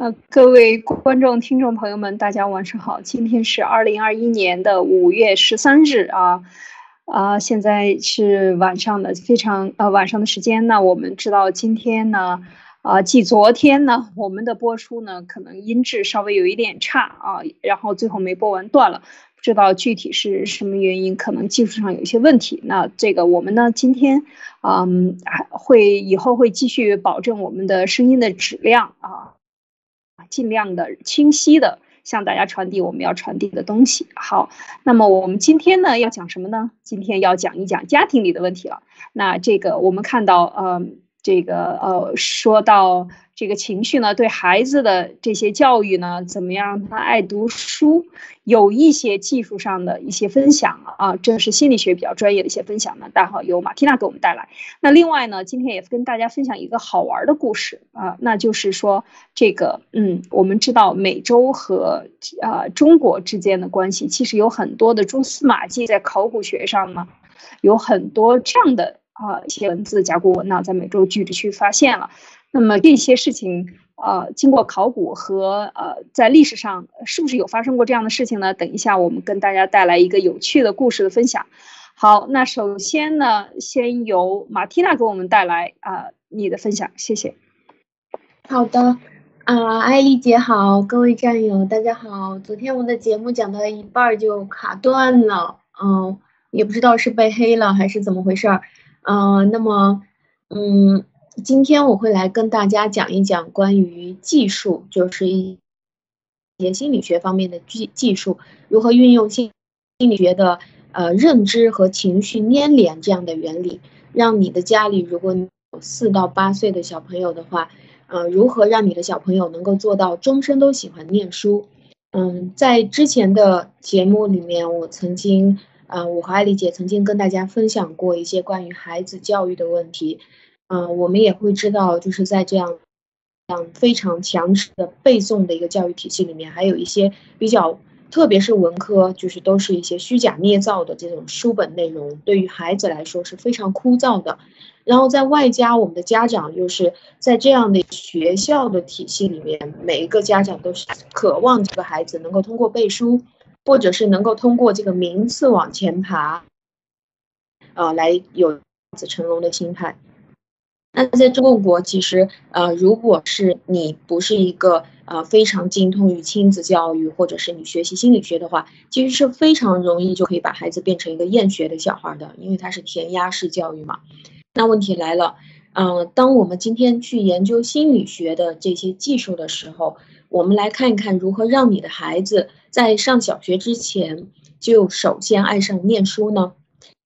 呃，各位观众、听众朋友们，大家晚上好。今天是二零二一年的五月十三日啊，啊，现在是晚上的非常呃晚上的时间。那我们知道今天呢，啊，继昨天呢，我们的播出呢可能音质稍微有一点差啊，然后最后没播完断了，不知道具体是什么原因，可能技术上有一些问题。那这个我们呢今天嗯还会以后会继续保证我们的声音的质量啊。尽量的清晰的向大家传递我们要传递的东西。好，那么我们今天呢要讲什么呢？今天要讲一讲家庭里的问题了。那这个我们看到，呃，这个呃，说到。这个情绪呢，对孩子的这些教育呢，怎么样让他爱读书？有一些技术上的一些分享啊，这是心理学比较专业的一些分享呢。大家好，由马蒂娜给我们带来。那另外呢，今天也跟大家分享一个好玩的故事啊，那就是说这个，嗯，我们知道美洲和啊中国之间的关系，其实有很多的蛛丝马迹，在考古学上呢，有很多这样的啊一些文字甲骨文呢，在美洲聚集区发现了。那么这些事情，呃，经过考古和呃，在历史上是不是有发生过这样的事情呢？等一下，我们跟大家带来一个有趣的故事的分享。好，那首先呢，先由马蒂娜给我们带来啊你的分享，谢谢。好的，啊，艾丽姐好，各位战友大家好。昨天我的节目讲到一半就卡断了，嗯，也不知道是被黑了还是怎么回事儿，嗯，那么，嗯。今天我会来跟大家讲一讲关于技术，就是一些心理学方面的技技术，如何运用心心理学的呃认知和情绪粘连这样的原理，让你的家里如果有四到八岁的小朋友的话，呃，如何让你的小朋友能够做到终身都喜欢念书？嗯，在之前的节目里面，我曾经呃，我和艾丽姐曾经跟大家分享过一些关于孩子教育的问题。嗯，我们也会知道，就是在这样，非常强制的背诵的一个教育体系里面，还有一些比较，特别是文科，就是都是一些虚假捏造的这种书本内容，对于孩子来说是非常枯燥的。然后在外加我们的家长又是在这样的学校的体系里面，每一个家长都是渴望这个孩子能够通过背书，或者是能够通过这个名次往前爬，呃，来有子成龙的心态。那在中国，其实呃，如果是你不是一个呃非常精通于亲子教育，或者是你学习心理学的话，其实是非常容易就可以把孩子变成一个厌学的小孩的，因为它是填鸭式教育嘛。那问题来了，嗯，当我们今天去研究心理学的这些技术的时候，我们来看一看如何让你的孩子在上小学之前就首先爱上念书呢？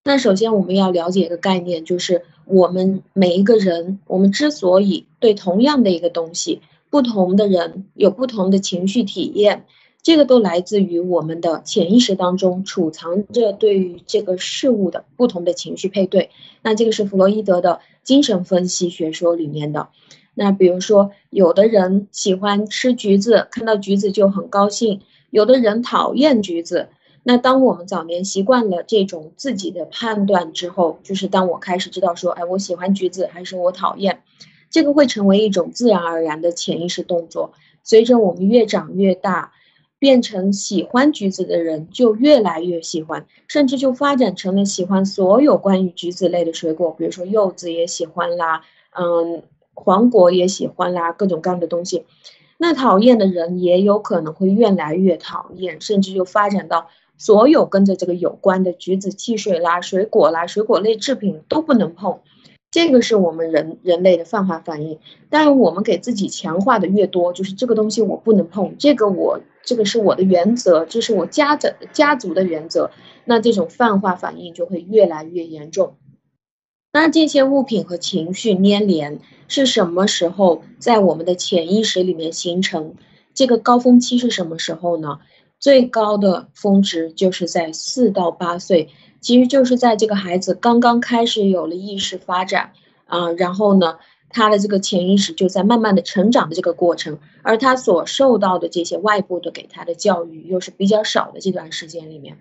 那首先我们要了解一个概念，就是我们每一个人，我们之所以对同样的一个东西，不同的人有不同的情绪体验，这个都来自于我们的潜意识当中储藏着对于这个事物的不同的情绪配对。那这个是弗洛伊德的精神分析学说里面的。那比如说，有的人喜欢吃橘子，看到橘子就很高兴；有的人讨厌橘子。那当我们早年习惯了这种自己的判断之后，就是当我开始知道说，哎，我喜欢橘子还是我讨厌，这个会成为一种自然而然的潜意识动作。随着我们越长越大，变成喜欢橘子的人就越来越喜欢，甚至就发展成了喜欢所有关于橘子类的水果，比如说柚子也喜欢啦，嗯，黄果也喜欢啦，各种各样的东西。那讨厌的人也有可能会越来越讨厌，甚至就发展到。所有跟着这个有关的橘子汽水啦、水果啦、水果类制品都不能碰，这个是我们人人类的泛化反应。但我们给自己强化的越多，就是这个东西我不能碰，这个我这个是我的原则，这是我家的家族的原则，那这种泛化反应就会越来越严重。那这些物品和情绪粘连是什么时候在我们的潜意识里面形成？这个高峰期是什么时候呢？最高的峰值就是在四到八岁，其实就是在这个孩子刚刚开始有了意识发展啊，然后呢，他的这个潜意识就在慢慢的成长的这个过程，而他所受到的这些外部的给他的教育又是比较少的这段时间里面，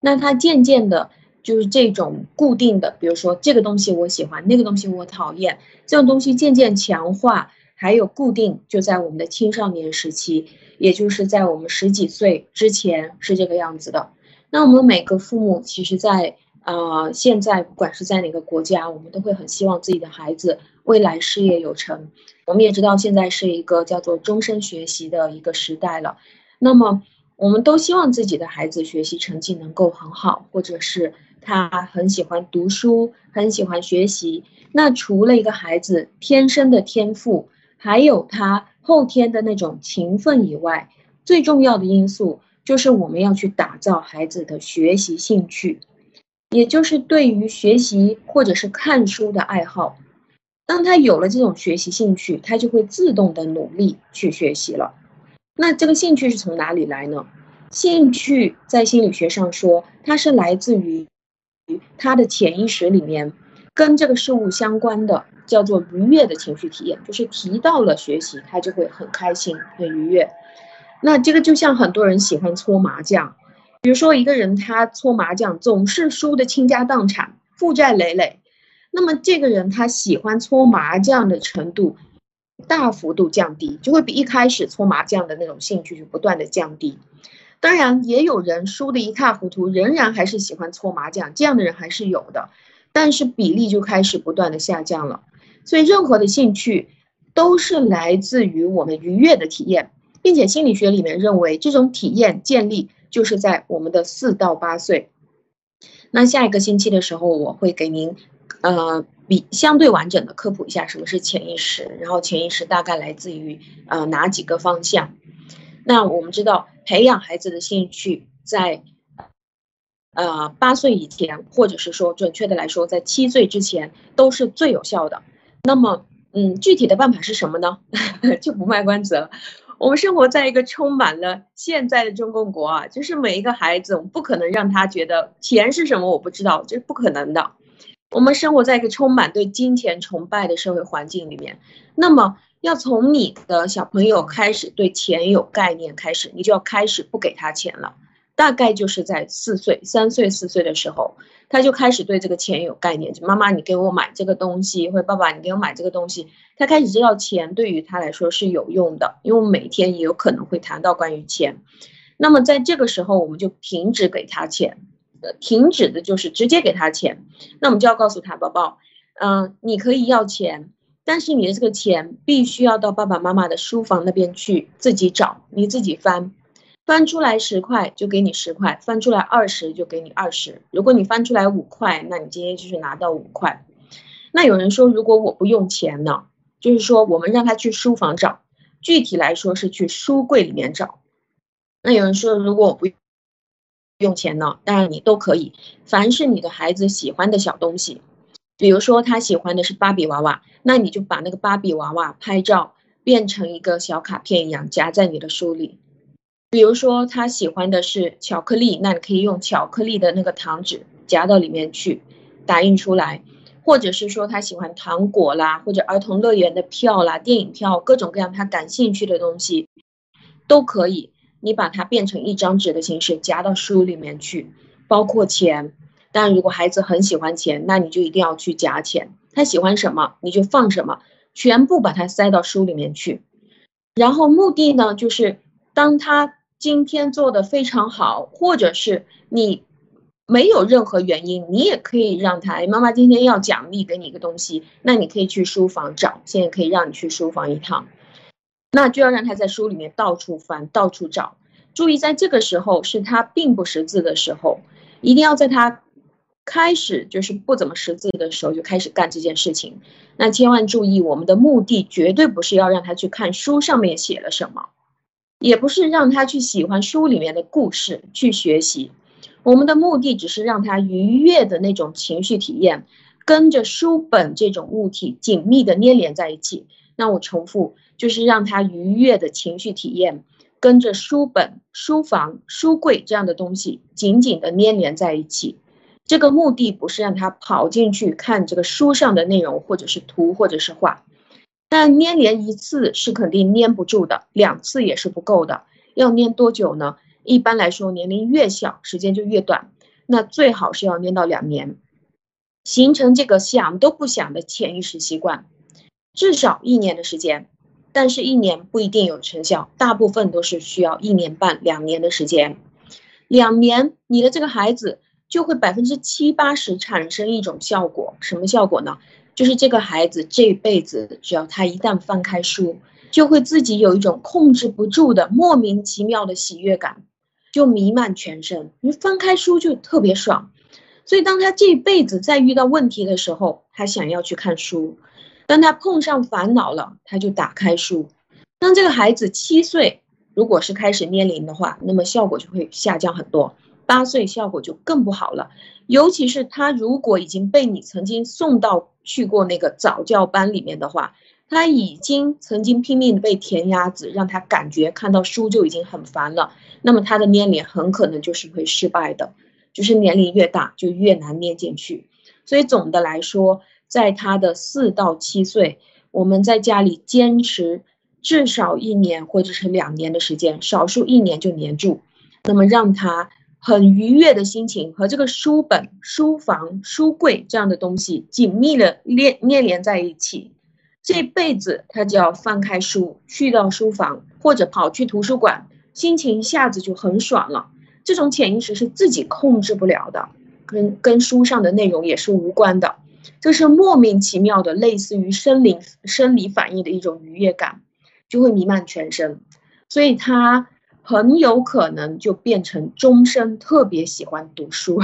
那他渐渐的，就是这种固定的，比如说这个东西我喜欢，那个东西我讨厌，这种东西渐渐强化。还有固定就在我们的青少年时期，也就是在我们十几岁之前是这个样子的。那我们每个父母其实，在呃现在不管是在哪个国家，我们都会很希望自己的孩子未来事业有成。我们也知道现在是一个叫做终身学习的一个时代了，那么我们都希望自己的孩子学习成绩能够很好，或者是他很喜欢读书，很喜欢学习。那除了一个孩子天生的天赋，还有他后天的那种勤奋以外，最重要的因素就是我们要去打造孩子的学习兴趣，也就是对于学习或者是看书的爱好。当他有了这种学习兴趣，他就会自动的努力去学习了。那这个兴趣是从哪里来呢？兴趣在心理学上说，它是来自于他的潜意识里面跟这个事物相关的，叫做愉悦的情绪体验。就是提到了学习，他就会很开心、很愉悦。那这个就像很多人喜欢搓麻将，比如说一个人他搓麻将总是输的倾家荡产、负债累累。那么这个人他喜欢搓麻将的程度大幅度降低，就会比一开始搓麻将的那种兴趣就不断的降低。当然，也有人输的一塌糊涂，仍然还是喜欢搓麻将，这样的人还是有的，但是比例就开始不断的下降了。所以，任何的兴趣都是来自于我们愉悦的体验，并且心理学里面认为，这种体验建立就是在我们的四到八岁。那下一个星期的时候，我会给您。呃，比相对完整的科普一下什么是潜意识，然后潜意识大概来自于呃哪几个方向？那我们知道，培养孩子的兴趣在呃八岁以前，或者是说准确的来说，在七岁之前都是最有效的。那么，嗯，具体的办法是什么呢？就不卖关子了。我们生活在一个充满了现在的中共国啊，就是每一个孩子，我们不可能让他觉得钱是什么，我不知道，这是不可能的。我们生活在一个充满对金钱崇拜的社会环境里面，那么要从你的小朋友开始对钱有概念开始，你就要开始不给他钱了。大概就是在四岁、三岁、四岁的时候，他就开始对这个钱有概念。就妈妈，你给我买这个东西，或者爸爸，你给我买这个东西，他开始知道钱对于他来说是有用的，因为每天也有可能会谈到关于钱。那么在这个时候，我们就停止给他钱。停止的就是直接给他钱，那我们就要告诉他，宝宝，嗯，你可以要钱，但是你的这个钱必须要到爸爸妈妈的书房那边去自己找，你自己翻，翻出来十块就给你十块，翻出来二十就给你二十。如果你翻出来五块，那你今天就是拿到五块。那有人说，如果我不用钱呢？就是说我们让他去书房找，具体来说是去书柜里面找。那有人说，如果我不。用钱呢？当然你都可以。凡是你的孩子喜欢的小东西，比如说他喜欢的是芭比娃娃，那你就把那个芭比娃娃拍照变成一个小卡片一样夹在你的书里。比如说他喜欢的是巧克力，那你可以用巧克力的那个糖纸夹到里面去，打印出来。或者是说他喜欢糖果啦，或者儿童乐园的票啦、电影票，各种各样他感兴趣的东西都可以。你把它变成一张纸的形式夹到书里面去，包括钱。但如果孩子很喜欢钱，那你就一定要去夹钱。他喜欢什么，你就放什么，全部把它塞到书里面去。然后目的呢，就是当他今天做的非常好，或者是你没有任何原因，你也可以让他，妈妈今天要奖励给你一个东西，那你可以去书房找。现在可以让你去书房一趟。那就要让他在书里面到处翻，到处找。注意，在这个时候是他并不识字的时候，一定要在他开始就是不怎么识字的时候就开始干这件事情。那千万注意，我们的目的绝对不是要让他去看书上面写了什么，也不是让他去喜欢书里面的故事去学习。我们的目的只是让他愉悦的那种情绪体验，跟着书本这种物体紧密的粘连在一起。那我重复。就是让他愉悦的情绪体验，跟着书本、书房、书柜这样的东西紧紧的粘连在一起。这个目的不是让他跑进去看这个书上的内容，或者是图，或者是画。但粘连一次是肯定粘不住的，两次也是不够的。要粘多久呢？一般来说，年龄越小，时间就越短。那最好是要粘到两年，形成这个想都不想的潜意识习惯，至少一年的时间。但是一年不一定有成效，大部分都是需要一年半、两年的时间。两年，你的这个孩子就会百分之七八十产生一种效果，什么效果呢？就是这个孩子这辈子，只要他一旦翻开书，就会自己有一种控制不住的莫名其妙的喜悦感，就弥漫全身。你翻开书就特别爽，所以当他这辈子再遇到问题的时候，他想要去看书。当他碰上烦恼了，他就打开书。当这个孩子七岁，如果是开始捏铃的话，那么效果就会下降很多。八岁效果就更不好了，尤其是他如果已经被你曾经送到去过那个早教班里面的话，他已经曾经拼命的被填鸭子，让他感觉看到书就已经很烦了。那么他的捏脸很可能就是会失败的，就是年龄越大就越难捏进去。所以总的来说。在他的四到七岁，我们在家里坚持至少一年或者是两年的时间，少数一年就黏住，那么让他很愉悦的心情和这个书本、书房、书柜这样的东西紧密的链链连在一起，这辈子他就要翻开书，去到书房或者跑去图书馆，心情一下子就很爽了。这种潜意识是自己控制不了的，跟跟书上的内容也是无关的。这是莫名其妙的，类似于生理生理反应的一种愉悦感，就会弥漫全身，所以他很有可能就变成终身特别喜欢读书。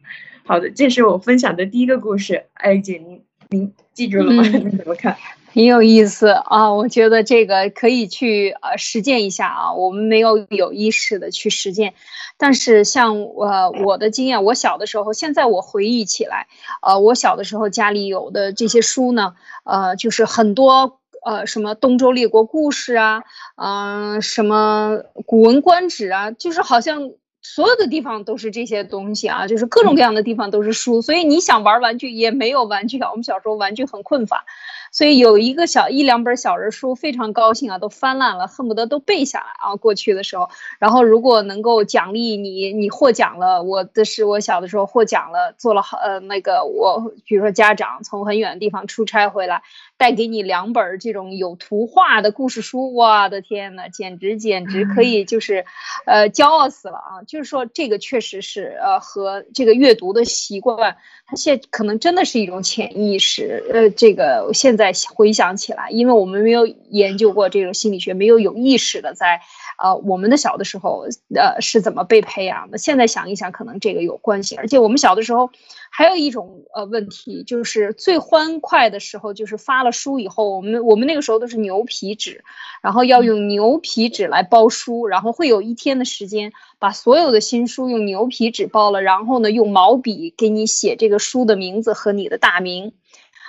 好的，这是我分享的第一个故事，哎姐，您您记住了吗？您 怎么看？很有意思啊，我觉得这个可以去呃实践一下啊。我们没有有意识的去实践，但是像我我的经验，我小的时候，现在我回忆起来，呃，我小的时候家里有的这些书呢，呃，就是很多呃什么东周列国故事啊，嗯，什么古文观止啊，就是好像所有的地方都是这些东西啊，就是各种各样的地方都是书，所以你想玩玩具也没有玩具啊。我们小时候玩具很困乏。所以有一个小一两本小人书，非常高兴啊，都翻烂了，恨不得都背下来啊。过去的时候，然后如果能够奖励你，你获奖了，我的是我小的时候获奖了，做了好呃那个我，比如说家长从很远的地方出差回来。带给你两本这种有图画的故事书，我的天呐，简直简直可以就是，呃，骄傲死了啊！就是说这个确实是呃和这个阅读的习惯，它现可能真的是一种潜意识。呃，这个现在回想起来，因为我们没有研究过这种心理学，没有有意识的在。呃，我们的小的时候，呃，是怎么被培养的？现在想一想，可能这个有关系。而且我们小的时候，还有一种呃问题，就是最欢快的时候，就是发了书以后，我们我们那个时候都是牛皮纸，然后要用牛皮纸来包书，然后会有一天的时间，把所有的新书用牛皮纸包了，然后呢，用毛笔给你写这个书的名字和你的大名。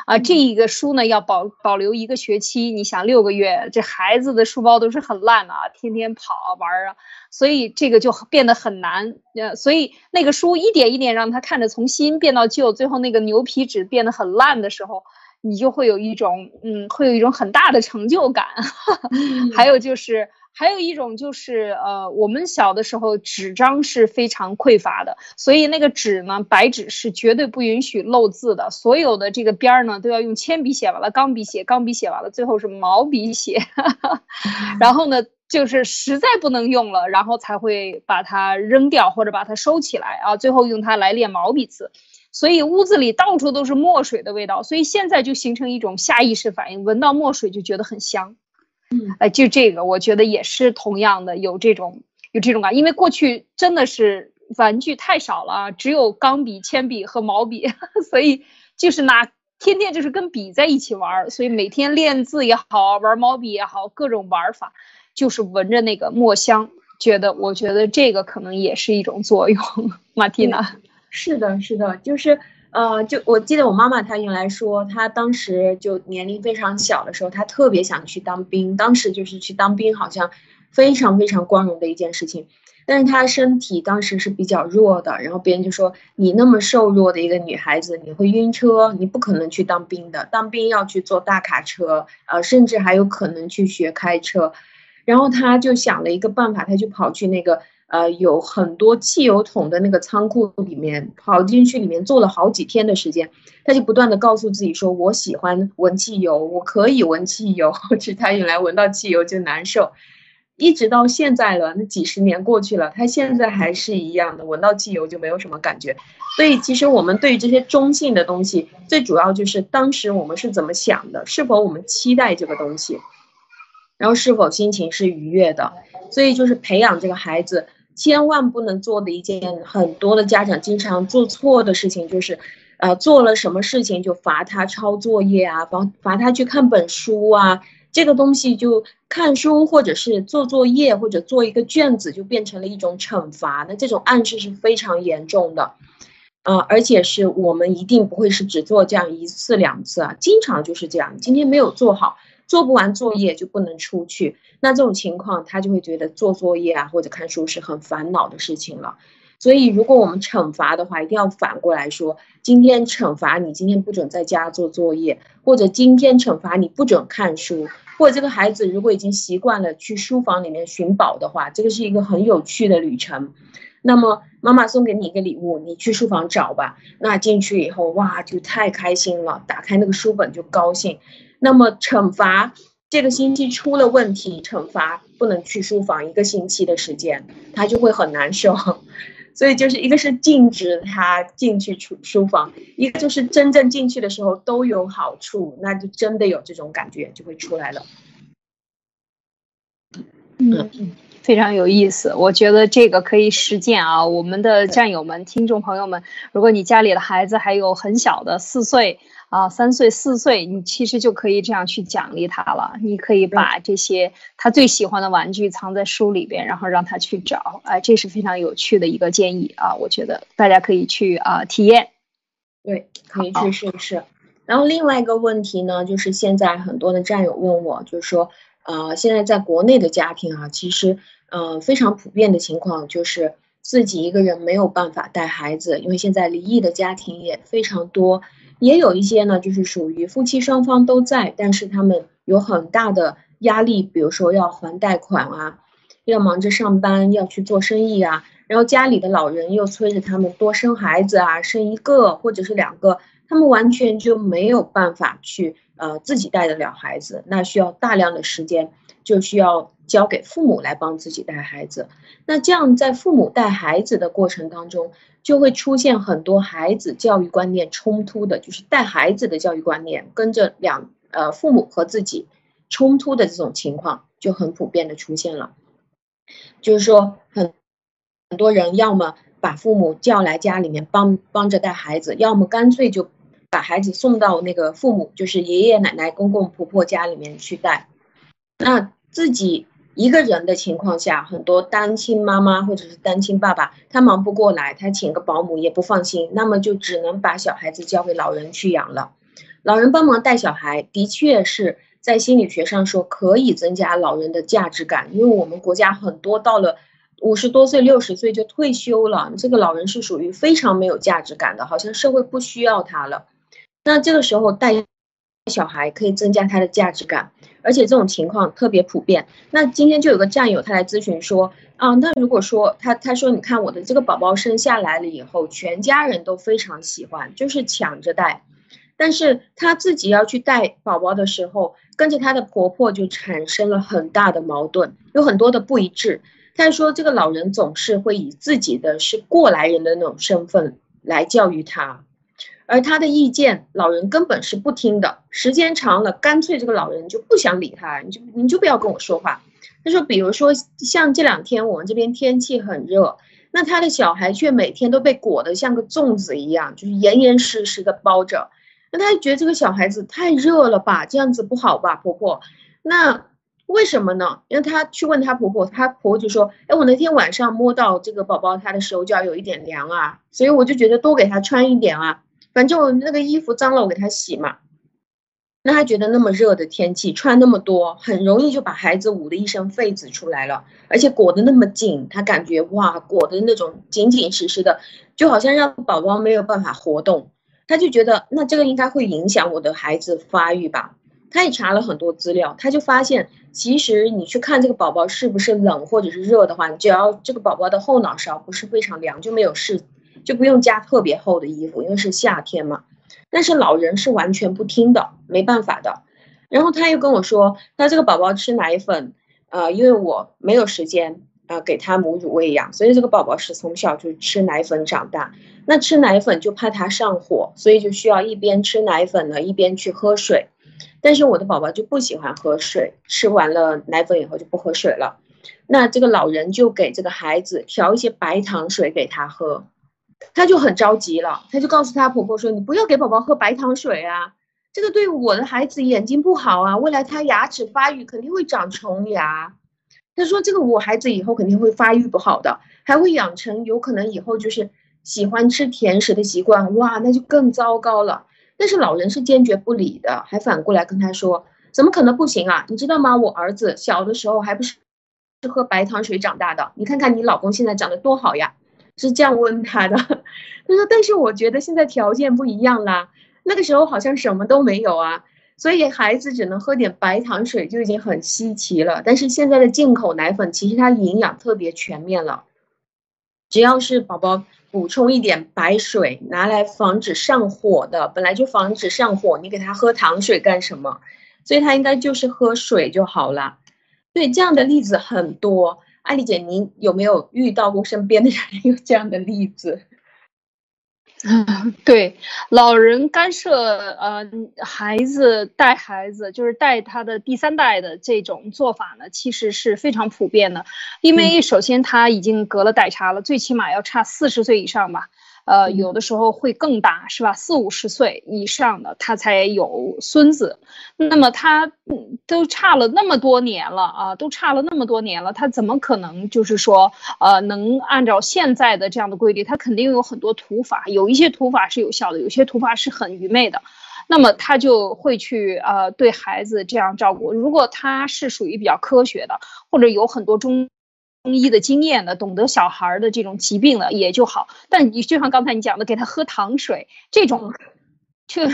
啊，这一个书呢要保保留一个学期，你想六个月，这孩子的书包都是很烂的啊，天天跑啊玩啊，所以这个就变得很难。呃，所以那个书一点一点让他看着从新变到旧，最后那个牛皮纸变得很烂的时候，你就会有一种嗯，会有一种很大的成就感。还有就是。还有一种就是，呃，我们小的时候纸张是非常匮乏的，所以那个纸呢，白纸是绝对不允许漏字的，所有的这个边儿呢都要用铅笔写完了，钢笔写，钢笔写完了，最后是毛笔写，然后呢，就是实在不能用了，然后才会把它扔掉或者把它收起来啊，最后用它来练毛笔字，所以屋子里到处都是墨水的味道，所以现在就形成一种下意识反应，闻到墨水就觉得很香。嗯，哎，就这个，我觉得也是同样的，有这种有这种感，因为过去真的是玩具太少了，只有钢笔、铅笔和毛笔，所以就是拿天天就是跟笔在一起玩，所以每天练字也好，玩毛笔也好，各种玩法，就是闻着那个墨香，觉得我觉得这个可能也是一种作用。马蒂娜，是的，是的，就是。呃，就我记得我妈妈她原来说，她当时就年龄非常小的时候，她特别想去当兵。当时就是去当兵，好像非常非常光荣的一件事情。但是她身体当时是比较弱的，然后别人就说：“你那么瘦弱的一个女孩子，你会晕车，你不可能去当兵的。当兵要去坐大卡车，呃，甚至还有可能去学开车。”然后她就想了一个办法，她就跑去那个。呃有很多汽油桶的那个仓库里面跑进去里面坐了好几天的时间，他就不断的告诉自己说，我喜欢闻汽油，我可以闻汽油，是他原来闻到汽油就难受。一直到现在了，那几十年过去了，他现在还是一样的，闻到汽油就没有什么感觉。所以，其实我们对于这些中性的东西，最主要就是当时我们是怎么想的，是否我们期待这个东西，然后是否心情是愉悦的。所以，就是培养这个孩子，千万不能做的一件很多的家长经常做错的事情，就是，呃，做了什么事情就罚他抄作业啊，罚罚他去看本书啊。这个东西就看书，或者是做作业，或者做一个卷子，就变成了一种惩罚。那这种暗示是非常严重的，啊，而且是我们一定不会是只做这样一次两次啊，经常就是这样。今天没有做好，做不完作业就不能出去。那这种情况，他就会觉得做作业啊或者看书是很烦恼的事情了。所以，如果我们惩罚的话，一定要反过来说：今天惩罚你，今天不准在家做作业，或者今天惩罚你不准看书。或者这个孩子如果已经习惯了去书房里面寻宝的话，这个是一个很有趣的旅程。那么妈妈送给你一个礼物，你去书房找吧。那进去以后，哇，就太开心了，打开那个书本就高兴。那么惩罚这个星期出了问题，惩罚不能去书房一个星期的时间，他就会很难受。所以就是一个是禁止他进去书书房，一个就是真正进去的时候都有好处，那就真的有这种感觉就会出来了。嗯，非常有意思，我觉得这个可以实践啊，我们的战友们、听众朋友们，如果你家里的孩子还有很小的四岁。啊，三岁四岁，你其实就可以这样去奖励他了。你可以把这些他最喜欢的玩具藏在书里边，然后让他去找。哎，这是非常有趣的一个建议啊！我觉得大家可以去啊体验。对，可以去试一试。然后另外一个问题呢，就是现在很多的战友问我，就是说，呃，现在在国内的家庭啊，其实呃非常普遍的情况就是自己一个人没有办法带孩子，因为现在离异的家庭也非常多。也有一些呢，就是属于夫妻双方都在，但是他们有很大的压力，比如说要还贷款啊，要忙着上班，要去做生意啊，然后家里的老人又催着他们多生孩子啊，生一个或者是两个，他们完全就没有办法去呃自己带得了孩子，那需要大量的时间，就需要交给父母来帮自己带孩子。那这样在父母带孩子的过程当中，就会出现很多孩子教育观念冲突的，就是带孩子的教育观念跟着两呃父母和自己冲突的这种情况就很普遍的出现了。就是说很很多人要么把父母叫来家里面帮帮着带孩子，要么干脆就把孩子送到那个父母就是爷爷奶奶公公婆婆家里面去带，那自己。一个人的情况下，很多单亲妈妈或者是单亲爸爸，他忙不过来，他请个保姆也不放心，那么就只能把小孩子交给老人去养了。老人帮忙带小孩，的确是在心理学上说可以增加老人的价值感，因为我们国家很多到了五十多岁、六十岁就退休了，这个老人是属于非常没有价值感的，好像社会不需要他了。那这个时候带。小孩可以增加他的价值感，而且这种情况特别普遍。那今天就有个战友他来咨询说，啊，那如果说他他说，你看我的这个宝宝生下来了以后，全家人都非常喜欢，就是抢着带，但是他自己要去带宝宝的时候，跟着他的婆婆就产生了很大的矛盾，有很多的不一致。他说这个老人总是会以自己的是过来人的那种身份来教育他。而他的意见，老人根本是不听的。时间长了，干脆这个老人就不想理他，你就你就不要跟我说话。他说，比如说像这两天我们这边天气很热，那他的小孩却每天都被裹得像个粽子一样，就是严严实实的包着。那他就觉得这个小孩子太热了吧，这样子不好吧，婆婆？那为什么呢？因为他去问他婆婆，他婆婆就说，哎，我那天晚上摸到这个宝宝他的手脚有一点凉啊，所以我就觉得多给他穿一点啊。反正我那个衣服脏了，我给他洗嘛。那他觉得那么热的天气穿那么多，很容易就把孩子捂的一身痱子出来了，而且裹得那么紧，他感觉哇，裹得那种紧紧实实的，就好像让宝宝没有办法活动。他就觉得那这个应该会影响我的孩子发育吧。他也查了很多资料，他就发现，其实你去看这个宝宝是不是冷或者是热的话，只要这个宝宝的后脑勺不是非常凉，就没有事，就不用加特别厚的衣服，因为是夏天嘛。但是老人是完全不听的，没办法的。然后他又跟我说，他这个宝宝吃奶粉，呃，因为我没有时间啊给他母乳喂养，所以这个宝宝是从小就吃奶粉长大。那吃奶粉就怕他上火，所以就需要一边吃奶粉呢，一边去喝水。但是我的宝宝就不喜欢喝水，吃完了奶粉以后就不喝水了。那这个老人就给这个孩子调一些白糖水给他喝，他就很着急了，他就告诉他婆婆说：“你不要给宝宝喝白糖水啊，这个对我的孩子眼睛不好啊，未来他牙齿发育肯定会长虫牙。”他说：“这个我孩子以后肯定会发育不好的，还会养成有可能以后就是喜欢吃甜食的习惯，哇，那就更糟糕了。”但是老人是坚决不理的，还反过来跟他说：“怎么可能不行啊？你知道吗？我儿子小的时候还不是是喝白糖水长大的。你看看你老公现在长得多好呀！”是这样问他的。他说：“但是我觉得现在条件不一样啦，那个时候好像什么都没有啊，所以孩子只能喝点白糖水就已经很稀奇了。但是现在的进口奶粉其实它营养特别全面了，只要是宝宝。”补充一点白水，拿来防止上火的，本来就防止上火，你给他喝糖水干什么？所以他应该就是喝水就好了。对，这样的例子很多。艾丽姐，您有没有遇到过身边的人 有这样的例子？嗯，对，老人干涉呃孩子带孩子，就是带他的第三代的这种做法呢，其实是非常普遍的。因为首先他已经隔了代差了，最起码要差四十岁以上吧。呃，有的时候会更大，是吧？四五十岁以上的他才有孙子，那么他都差了那么多年了啊，都差了那么多年了，他怎么可能就是说，呃，能按照现在的这样的规律？他肯定有很多土法，有一些土法是有效的，有些土法是很愚昧的，那么他就会去呃对孩子这样照顾。如果他是属于比较科学的，或者有很多中。中医的经验的，懂得小孩的这种疾病的也就好。但你就像刚才你讲的，给他喝糖水这种，这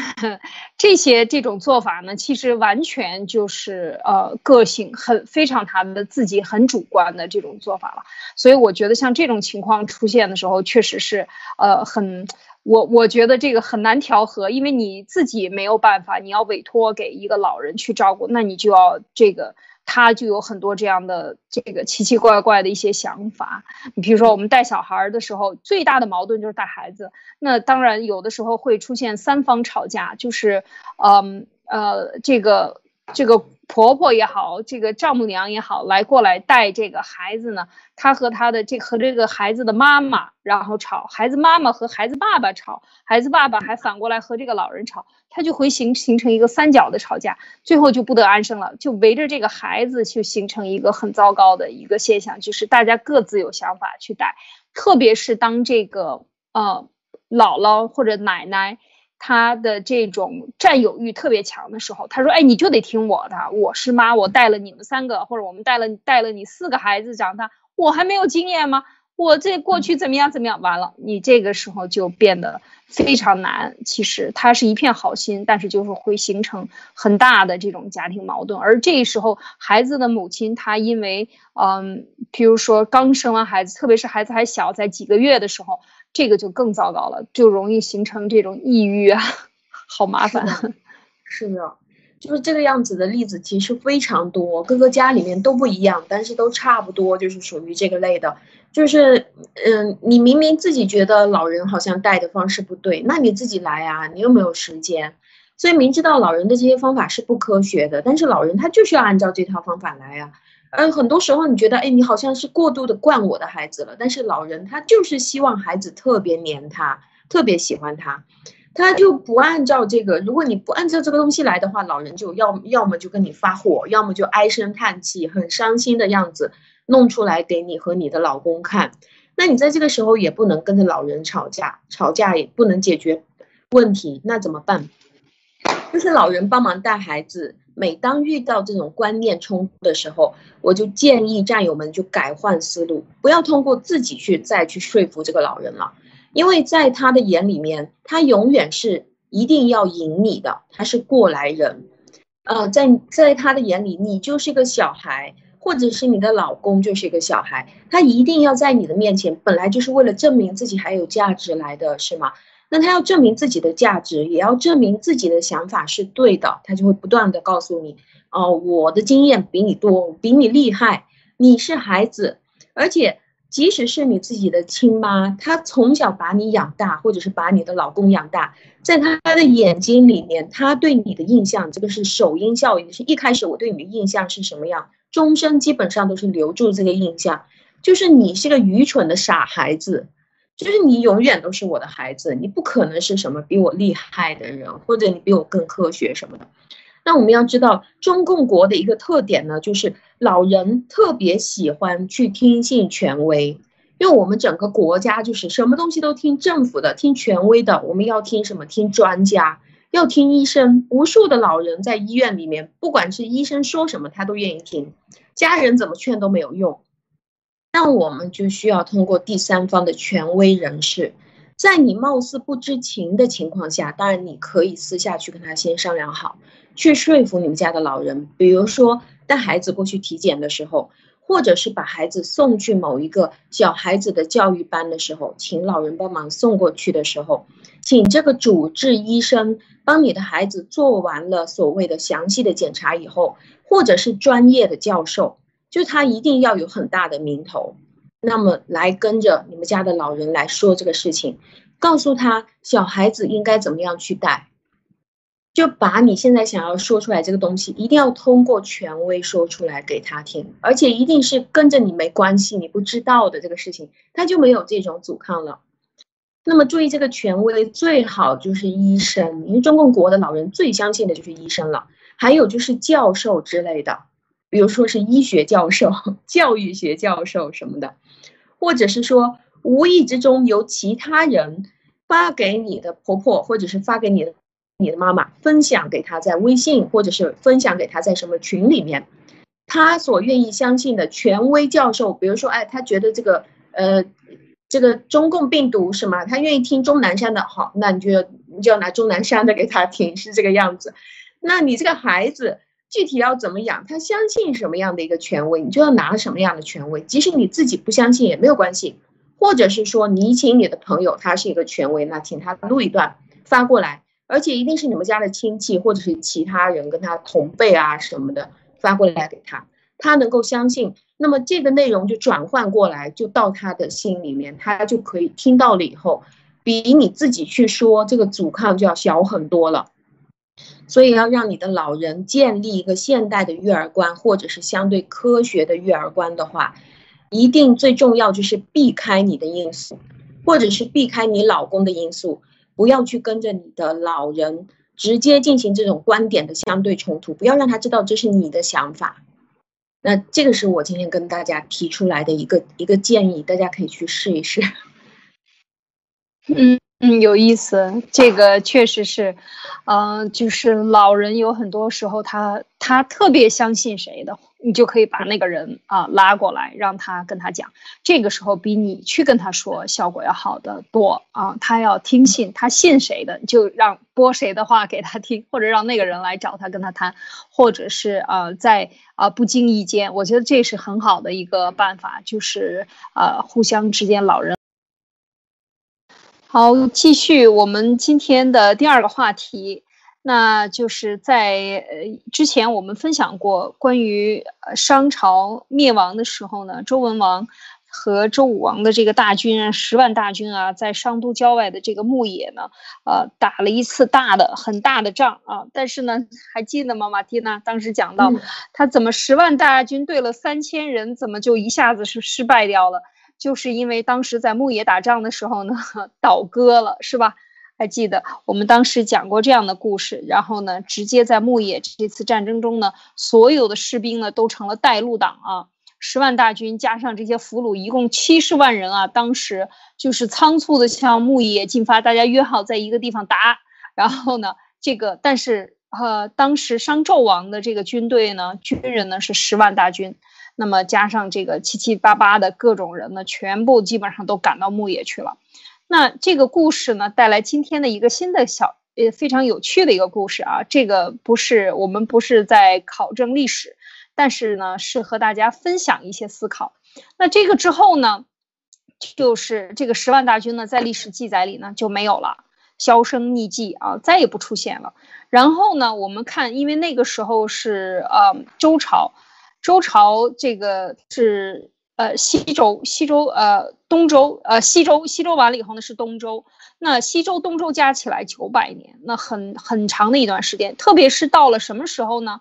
这些这种做法呢，其实完全就是呃个性很非常他的自己很主观的这种做法了。所以我觉得像这种情况出现的时候，确实是呃很我我觉得这个很难调和，因为你自己没有办法，你要委托给一个老人去照顾，那你就要这个。他就有很多这样的这个奇奇怪怪的一些想法。你比如说，我们带小孩的时候，最大的矛盾就是带孩子。那当然有的时候会出现三方吵架，就是，嗯呃，这个这个。婆婆也好，这个丈母娘也好，来过来带这个孩子呢。她和她的这和这个孩子的妈妈，然后吵，孩子妈妈和孩子爸爸吵，孩子爸爸还反过来和这个老人吵，他就会形形成一个三角的吵架，最后就不得安生了，就围着这个孩子去形成一个很糟糕的一个现象，就是大家各自有想法去带，特别是当这个呃姥姥或者奶奶。他的这种占有欲特别强的时候，他说：“哎，你就得听我的，我是妈，我带了你们三个，或者我们带了带了你四个孩子长大，我还没有经验吗？我这过去怎么样怎么样？完了，你这个时候就变得非常难。其实他是一片好心，但是就是会形成很大的这种家庭矛盾。而这时候，孩子的母亲她因为嗯，比如说刚生完孩子，特别是孩子还小，在几个月的时候。”这个就更糟糕了，就容易形成这种抑郁啊，好麻烦。是的，就是这个样子的例子其实非常多，各个家里面都不一样，但是都差不多，就是属于这个类的。就是，嗯，你明明自己觉得老人好像带的方式不对，那你自己来啊，你又没有时间，所以明知道老人的这些方法是不科学的，但是老人他就是要按照这套方法来啊。嗯，很多时候你觉得，哎，你好像是过度的惯我的孩子了。但是老人他就是希望孩子特别黏他，特别喜欢他，他就不按照这个。如果你不按照这个东西来的话，老人就要要么就跟你发火，要么就唉声叹气，很伤心的样子弄出来给你和你的老公看。那你在这个时候也不能跟着老人吵架，吵架也不能解决问题，那怎么办？就是老人帮忙带孩子。每当遇到这种观念冲突的时候，我就建议战友们就改换思路，不要通过自己去再去说服这个老人了，因为在他的眼里面，他永远是一定要赢你的，他是过来人。呃，在在他的眼里，你就是一个小孩，或者是你的老公就是一个小孩，他一定要在你的面前，本来就是为了证明自己还有价值来的，是吗？那他要证明自己的价值，也要证明自己的想法是对的，他就会不断的告诉你，哦，我的经验比你多，比你厉害，你是孩子，而且。即使是你自己的亲妈，她从小把你养大，或者是把你的老公养大，在她的眼睛里面，她对你的印象，这个是首因效应，是一开始我对你的印象是什么样，终身基本上都是留住这个印象，就是你是个愚蠢的傻孩子，就是你永远都是我的孩子，你不可能是什么比我厉害的人，或者你比我更科学什么的。那我们要知道，中共国的一个特点呢，就是老人特别喜欢去听信权威，因为我们整个国家就是什么东西都听政府的，听权威的。我们要听什么？听专家，要听医生。无数的老人在医院里面，不管是医生说什么，他都愿意听，家人怎么劝都没有用。那我们就需要通过第三方的权威人士，在你貌似不知情的情况下，当然你可以私下去跟他先商量好。去说服你们家的老人，比如说带孩子过去体检的时候，或者是把孩子送去某一个小孩子的教育班的时候，请老人帮忙送过去的时候，请这个主治医生帮你的孩子做完了所谓的详细的检查以后，或者是专业的教授，就他一定要有很大的名头，那么来跟着你们家的老人来说这个事情，告诉他小孩子应该怎么样去带。就把你现在想要说出来这个东西，一定要通过权威说出来给他听，而且一定是跟着你没关系、你不知道的这个事情，他就没有这种阻抗了。那么注意，这个权威最好就是医生，因为中共国的老人最相信的就是医生了。还有就是教授之类的，比如说是医学教授、教育学教授什么的，或者是说无意之中由其他人发给你的婆婆，或者是发给你的。你的妈妈分享给她在微信，或者是分享给她在什么群里面，他所愿意相信的权威教授，比如说，哎，他觉得这个呃，这个中共病毒是吗，他愿意听钟南山的，好，那你就要你就要拿钟南山的给他听，是这个样子。那你这个孩子具体要怎么养，他相信什么样的一个权威，你就要拿什么样的权威，即使你自己不相信也没有关系，或者是说你请你的朋友，他是一个权威，那请他录一段发过来。而且一定是你们家的亲戚或者是其他人跟他同辈啊什么的发过来给他，他能够相信，那么这个内容就转换过来，就到他的心里面，他就可以听到了以后，比你自己去说这个阻抗就要小很多了。所以要让你的老人建立一个现代的育儿观，或者是相对科学的育儿观的话，一定最重要就是避开你的因素，或者是避开你老公的因素。不要去跟着你的老人直接进行这种观点的相对冲突，不要让他知道这是你的想法。那这个是我今天跟大家提出来的一个一个建议，大家可以去试一试。嗯嗯，有意思，这个确实是，嗯，就是老人有很多时候他他特别相信谁的。你就可以把那个人啊拉过来，让他跟他讲，这个时候比你去跟他说效果要好得多啊。他要听信，他信谁的，就让播谁的话给他听，或者让那个人来找他跟他谈，或者是啊在啊不经意间，我觉得这是很好的一个办法，就是呃互相之间老人。好，继续我们今天的第二个话题。那就是在呃之前我们分享过关于呃商朝灭亡的时候呢，周文王和周武王的这个大军十万大军啊，在商都郊外的这个牧野呢，呃打了一次大的很大的仗啊。但是呢，还记得吗，马蒂娜当时讲到他怎么十万大军对了三千人，怎么就一下子是失败掉了？就是因为当时在牧野打仗的时候呢，倒戈了，是吧？还记得我们当时讲过这样的故事，然后呢，直接在牧野这次战争中呢，所有的士兵呢都成了带路党啊，十万大军加上这些俘虏，一共七十万人啊，当时就是仓促的向牧野进发，大家约好在一个地方打，然后呢，这个但是呃，当时商纣王的这个军队呢，军人呢是十万大军，那么加上这个七七八八的各种人呢，全部基本上都赶到牧野去了。那这个故事呢，带来今天的一个新的小呃非常有趣的一个故事啊。这个不是我们不是在考证历史，但是呢是和大家分享一些思考。那这个之后呢，就是这个十万大军呢，在历史记载里呢就没有了，销声匿迹啊，再也不出现了。然后呢，我们看，因为那个时候是呃周朝，周朝这个是呃西周，西周呃东周呃西周，西周完了以后呢是东周，那西周东周加起来九百年，那很很长的一段时间，特别是到了什么时候呢？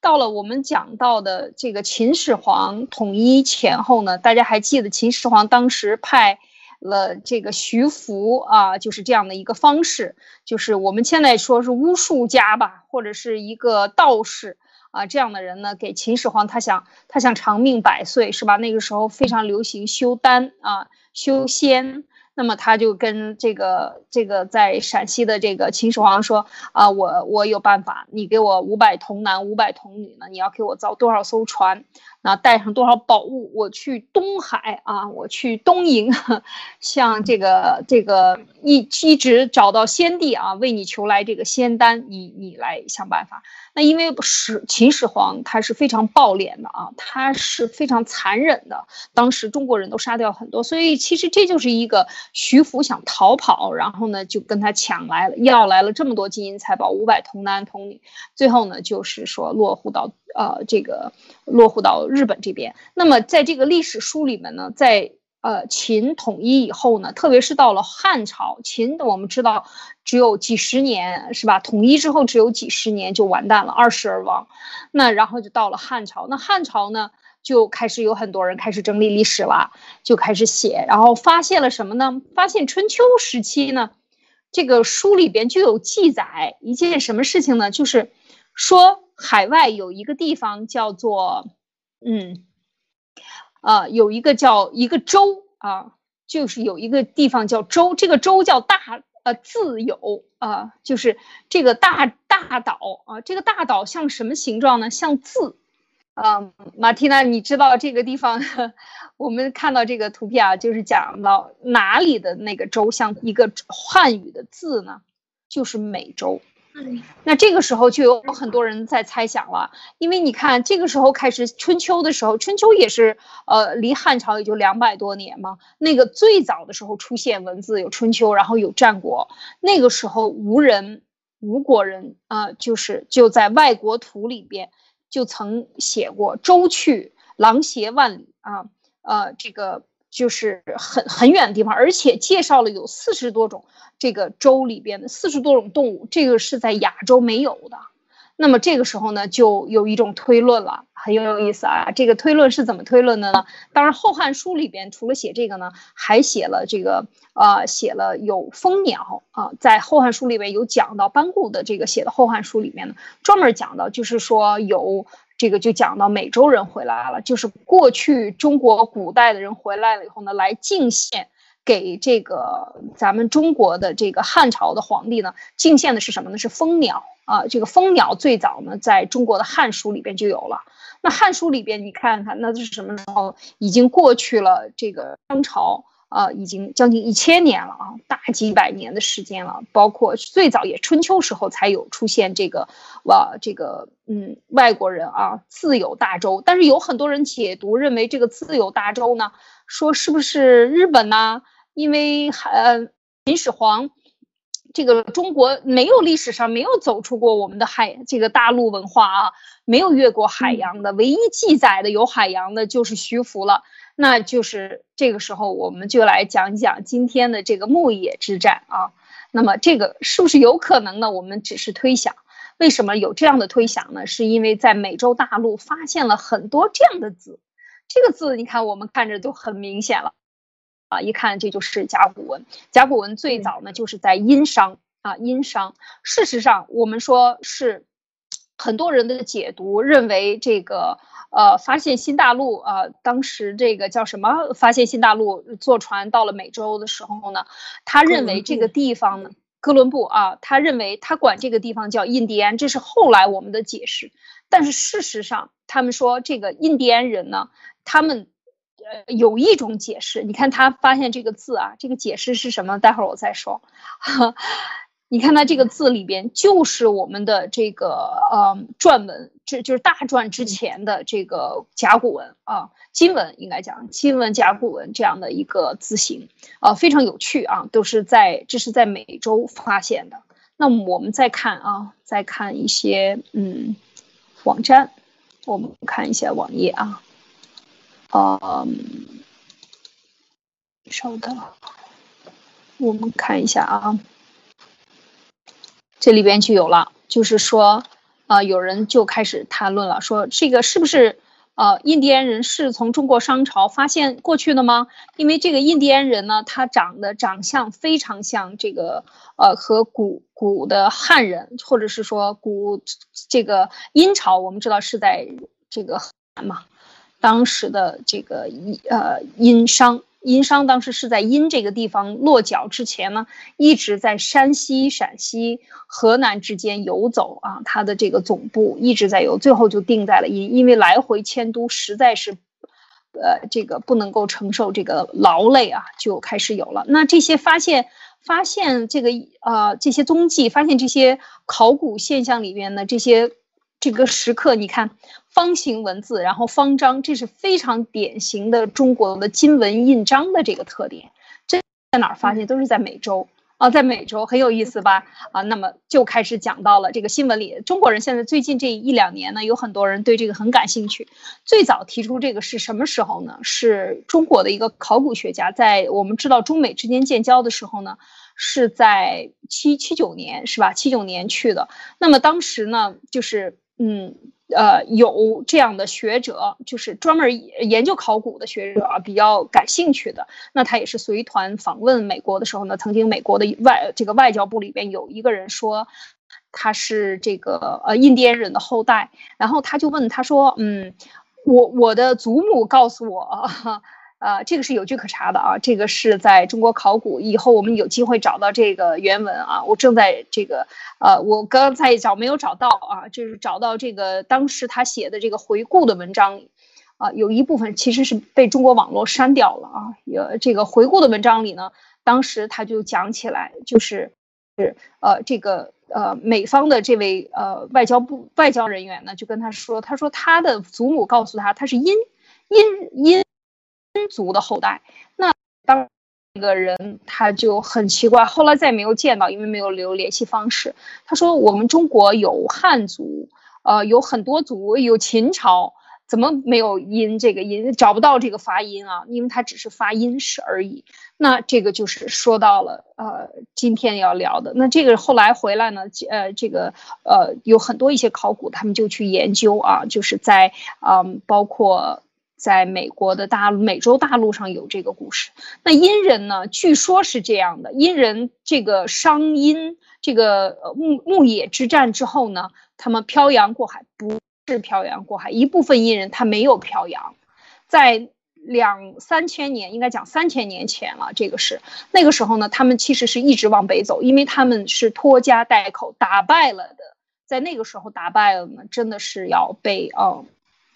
到了我们讲到的这个秦始皇统一前后呢，大家还记得秦始皇当时派了这个徐福啊，就是这样的一个方式，就是我们现在说是巫术家吧，或者是一个道士啊这样的人呢，给秦始皇他想他想长命百岁是吧？那个时候非常流行修丹啊修仙。那么他就跟这个这个在陕西的这个秦始皇说啊，我我有办法，你给我五百童男五百童女呢，你要给我造多少艘船，那带上多少宝物，我去东海啊，我去东瀛，向这个这个一一直找到先帝啊，为你求来这个仙丹，你你来想办法。那因为始秦始皇他是非常暴敛的啊，他是非常残忍的。当时中国人都杀掉很多，所以其实这就是一个徐福想逃跑，然后呢就跟他抢来了，要来了这么多金银财宝，五百童男童女，最后呢就是说落户到呃这个落户到日本这边。那么在这个历史书里面呢，在呃，秦统一以后呢，特别是到了汉朝，秦我们知道只有几十年，是吧？统一之后只有几十年就完蛋了，二世而亡。那然后就到了汉朝，那汉朝呢就开始有很多人开始整理历史了，就开始写，然后发现了什么呢？发现春秋时期呢，这个书里边就有记载一件什么事情呢？就是说海外有一个地方叫做，嗯。啊，有一个叫一个州啊，就是有一个地方叫州，这个州叫大呃自由啊，就是这个大大岛啊，这个大岛像什么形状呢？像字啊，马蒂娜，你知道这个地方？我们看到这个图片啊，就是讲到哪里的那个州像一个汉语的字呢？就是美洲。那这个时候就有很多人在猜想了，因为你看这个时候开始春秋的时候，春秋也是呃离汉朝也就两百多年嘛。那个最早的时候出现文字有春秋，然后有战国。那个时候吴人、吴国人啊，就是就在外国图里边就曾写过“周去，狼藉万里”啊，呃，这个就是很很远的地方，而且介绍了有四十多种。这个州里边的四十多种动物，这个是在亚洲没有的。那么这个时候呢，就有一种推论了，很有意思啊。这个推论是怎么推论的呢？当然，《后汉书》里边除了写这个呢，还写了这个，呃，写了有蜂鸟啊，在《后汉书》里边有讲到班固的这个写的《后汉书》里面呢，专门讲到，就是说有这个就讲到美洲人回来了，就是过去中国古代的人回来了以后呢，来进献。给这个咱们中国的这个汉朝的皇帝呢，进献的是什么呢？是蜂鸟啊。这个蜂鸟最早呢，在中国的汉书里边就有了。那汉书里边，你看看，那是什么时候？已经过去了这个商朝啊，已经将近一千年了啊，大几百年的时间了。包括最早也春秋时候才有出现这个哇，这个嗯，外国人啊，自有大洲。但是有很多人解读认为，这个自有大洲呢，说是不是日本呢？因为呃，秦始皇这个中国没有历史上没有走出过我们的海这个大陆文化啊，没有越过海洋的，唯一记载的有海洋的就是徐福了。那就是这个时候，我们就来讲一讲今天的这个牧野之战啊。那么这个是不是有可能呢？我们只是推想。为什么有这样的推想呢？是因为在美洲大陆发现了很多这样的字，这个字你看我们看着就很明显了。啊，一看这就是甲骨文。甲骨文最早呢，就是在殷商啊，殷商。事实上，我们说是很多人的解读认为，这个呃，发现新大陆啊，当时这个叫什么？发现新大陆，坐船到了美洲的时候呢，他认为这个地方呢，哥伦布啊，他认为他管这个地方叫印第安，这是后来我们的解释。但是事实上，他们说这个印第安人呢，他们。呃，有一种解释，你看他发现这个字啊，这个解释是什么？待会儿我再说。你看它这个字里边，就是我们的这个呃篆文，这就是大篆之前的这个甲骨文啊，金文应该讲金文甲骨文这样的一个字形啊，非常有趣啊，都是在这是在美洲发现的。那么我们再看啊，再看一些嗯网站，我们看一下网页啊，嗯，稍等，我们看一下啊。这里边就有了，就是说，啊，有人就开始谈论了，说这个是不是，呃，印第安人是从中国商朝发现过去的吗？因为这个印第安人呢，他长得长相非常像这个，呃，和古古的汉人，或者是说古这个殷朝，我们知道是在这个嘛，当时的这个殷呃殷商。殷商当时是在殷这个地方落脚之前呢，一直在山西、陕西、河南之间游走啊，他的这个总部一直在游，最后就定在了殷，因为来回迁都实在是，呃，这个不能够承受这个劳累啊，就开始有了。那这些发现发现这个呃这些踪迹，发现这些考古现象里面的这些。这个时刻，你看方形文字，然后方章，这是非常典型的中国的金文印章的这个特点。这在哪儿发现？都是在美洲啊，在美洲很有意思吧？啊，那么就开始讲到了这个新闻里，中国人现在最近这一两年呢，有很多人对这个很感兴趣。最早提出这个是什么时候呢？是中国的一个考古学家，在我们知道中美之间建交的时候呢，是在七七九年，是吧？七九年去的。那么当时呢，就是。嗯，呃，有这样的学者，就是专门研究考古的学者啊，比较感兴趣的。那他也是随团访问美国的时候呢，曾经美国的外这个外交部里边有一个人说他是这个呃印第安人的后代，然后他就问他说，嗯，我我的祖母告诉我。呃，这个是有据可查的啊，这个是在中国考古以后，我们有机会找到这个原文啊。我正在这个，呃，我刚才找没有找到啊，就是找到这个当时他写的这个回顾的文章，啊，有一部分其实是被中国网络删掉了啊。有这个回顾的文章里呢，当时他就讲起来，就是是呃这个呃美方的这位呃外交部外交人员呢，就跟他说，他说他的祖母告诉他，他是因因因。族的后代，那当那个人他就很奇怪，后来再也没有见到，因为没有留联系方式。他说：“我们中国有汉族，呃，有很多族，有秦朝，怎么没有音？这个音找不到这个发音啊？因为它只是发音是而已。那这个就是说到了呃，今天要聊的。那这个后来回来呢，呃，这个呃，有很多一些考古，他们就去研究啊，就是在嗯，包括。”在美国的大陆、美洲大陆上有这个故事。那殷人呢？据说是这样的：殷人这个商殷这个牧牧野之战之后呢，他们漂洋过海，不是漂洋过海，一部分殷人他没有漂洋，在两三千年，应该讲三千年前了。这个是那个时候呢，他们其实是一直往北走，因为他们是拖家带口打败了的。在那个时候打败了呢，真的是要被嗯。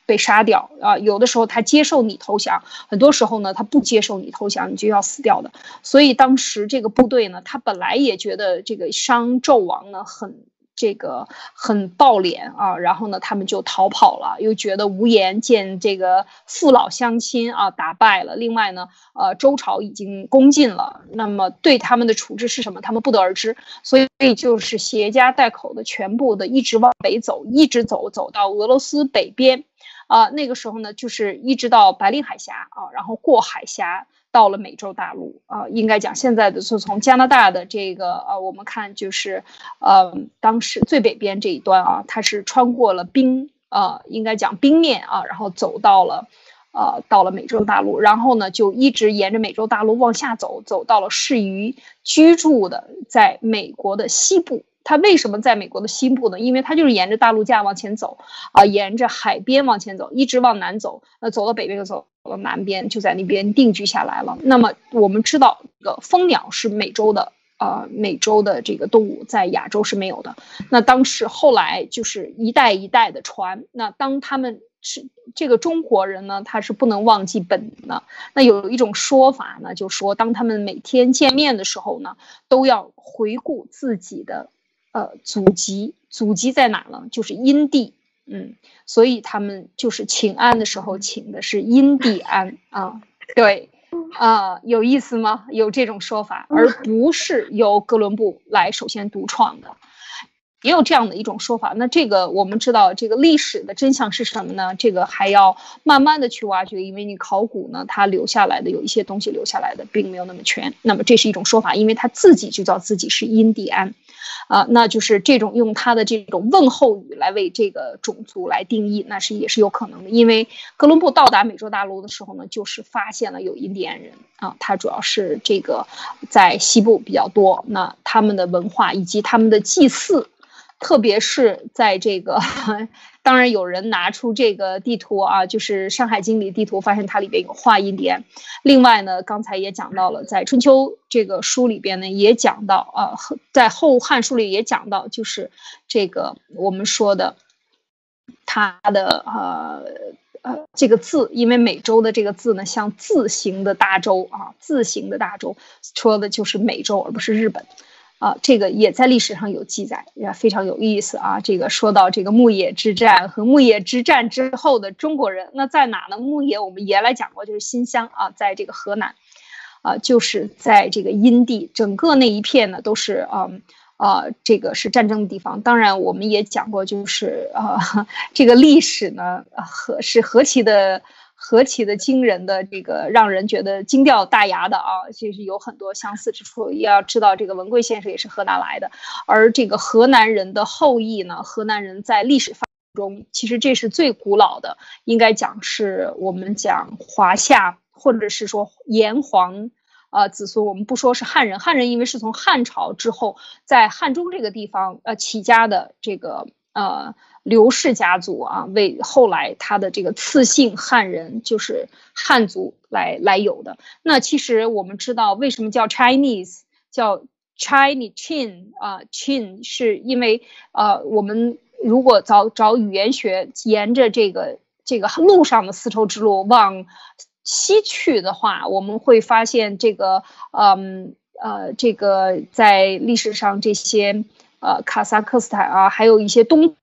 被杀掉啊！有的时候他接受你投降，很多时候呢他不接受你投降，你就要死掉的。所以当时这个部队呢，他本来也觉得这个商纣王呢很这个很暴脸啊，然后呢他们就逃跑了，又觉得无颜见这个父老乡亲啊，打败了。另外呢，呃，周朝已经攻进了，那么对他们的处置是什么，他们不得而知。所以就是携家带口的全部的一直往北走，一直走走到俄罗斯北边。啊，那个时候呢，就是一直到白令海峡啊，然后过海峡到了美洲大陆啊，应该讲现在的是从加拿大的这个呃，我们看就是，呃，当时最北边这一端啊，它是穿过了冰啊，应该讲冰面啊，然后走到了，呃，到了美洲大陆，然后呢，就一直沿着美洲大陆往下走，走到了适于居住的在美国的西部。他为什么在美国的西部呢？因为他就是沿着大陆架往前走，啊，沿着海边往前走，一直往南走，那走到北边就走到南边，就在那边定居下来了。那么我们知道，这个蜂鸟是美洲的，啊，美洲的这个动物在亚洲是没有的。那当时后来就是一代一代的传，那当他们是这个中国人呢，他是不能忘记本的。那有一种说法呢，就说当他们每天见面的时候呢，都要回顾自己的呃祖籍，祖籍在哪呢？就是阴地，嗯，所以他们就是请安的时候请的是阴地安啊，对，啊，有意思吗？有这种说法，而不是由哥伦布来首先独创的。也有这样的一种说法，那这个我们知道，这个历史的真相是什么呢？这个还要慢慢的去挖掘，因为你考古呢，它留下来的有一些东西留下来的并没有那么全。那么这是一种说法，因为他自己就叫自己是印第安，啊，那就是这种用他的这种问候语来为这个种族来定义，那是也是有可能的。因为哥伦布到达美洲大陆的时候呢，就是发现了有印第安人啊，他主要是这个在西部比较多，那他们的文化以及他们的祭祀。特别是在这个，当然有人拿出这个地图啊，就是《山海经》里地图，发现它里边有画印第安。另外呢，刚才也讲到了，在《春秋》这个书里边呢，也讲到啊，在《后汉书》里也讲到，就是这个我们说的它的呃呃这个字，因为美洲的这个字呢，像字形的大洲啊，字形的大洲，说的就是美洲，而不是日本。啊，这个也在历史上有记载，也非常有意思啊。这个说到这个牧野之战和牧野之战之后的中国人，那在哪呢？牧野我们原来讲过，就是新乡啊，在这个河南，啊，就是在这个阴地，整个那一片呢都是啊啊，这个是战争的地方。当然，我们也讲过，就是啊，这个历史呢，何是何其的。何其的惊人的这个让人觉得惊掉大牙的啊，其实有很多相似之处。要知道，这个文贵先生也是河南来的，而这个河南人的后裔呢，河南人在历史发展中其实这是最古老的，应该讲是我们讲华夏或者是说炎黄啊子孙。我们不说是汉人，汉人因为是从汉朝之后在汉中这个地方呃起家的这个呃。刘氏家族啊，为后来他的这个次姓汉人，就是汉族来来有的。那其实我们知道，为什么叫 Chinese，叫 Chinese Chin 啊，Chin 是因为呃，我们如果找找语言学，沿着这个这个路上的丝绸之路往西去的话，我们会发现这个嗯呃，这个在历史上这些呃卡萨克斯坦啊，还有一些东。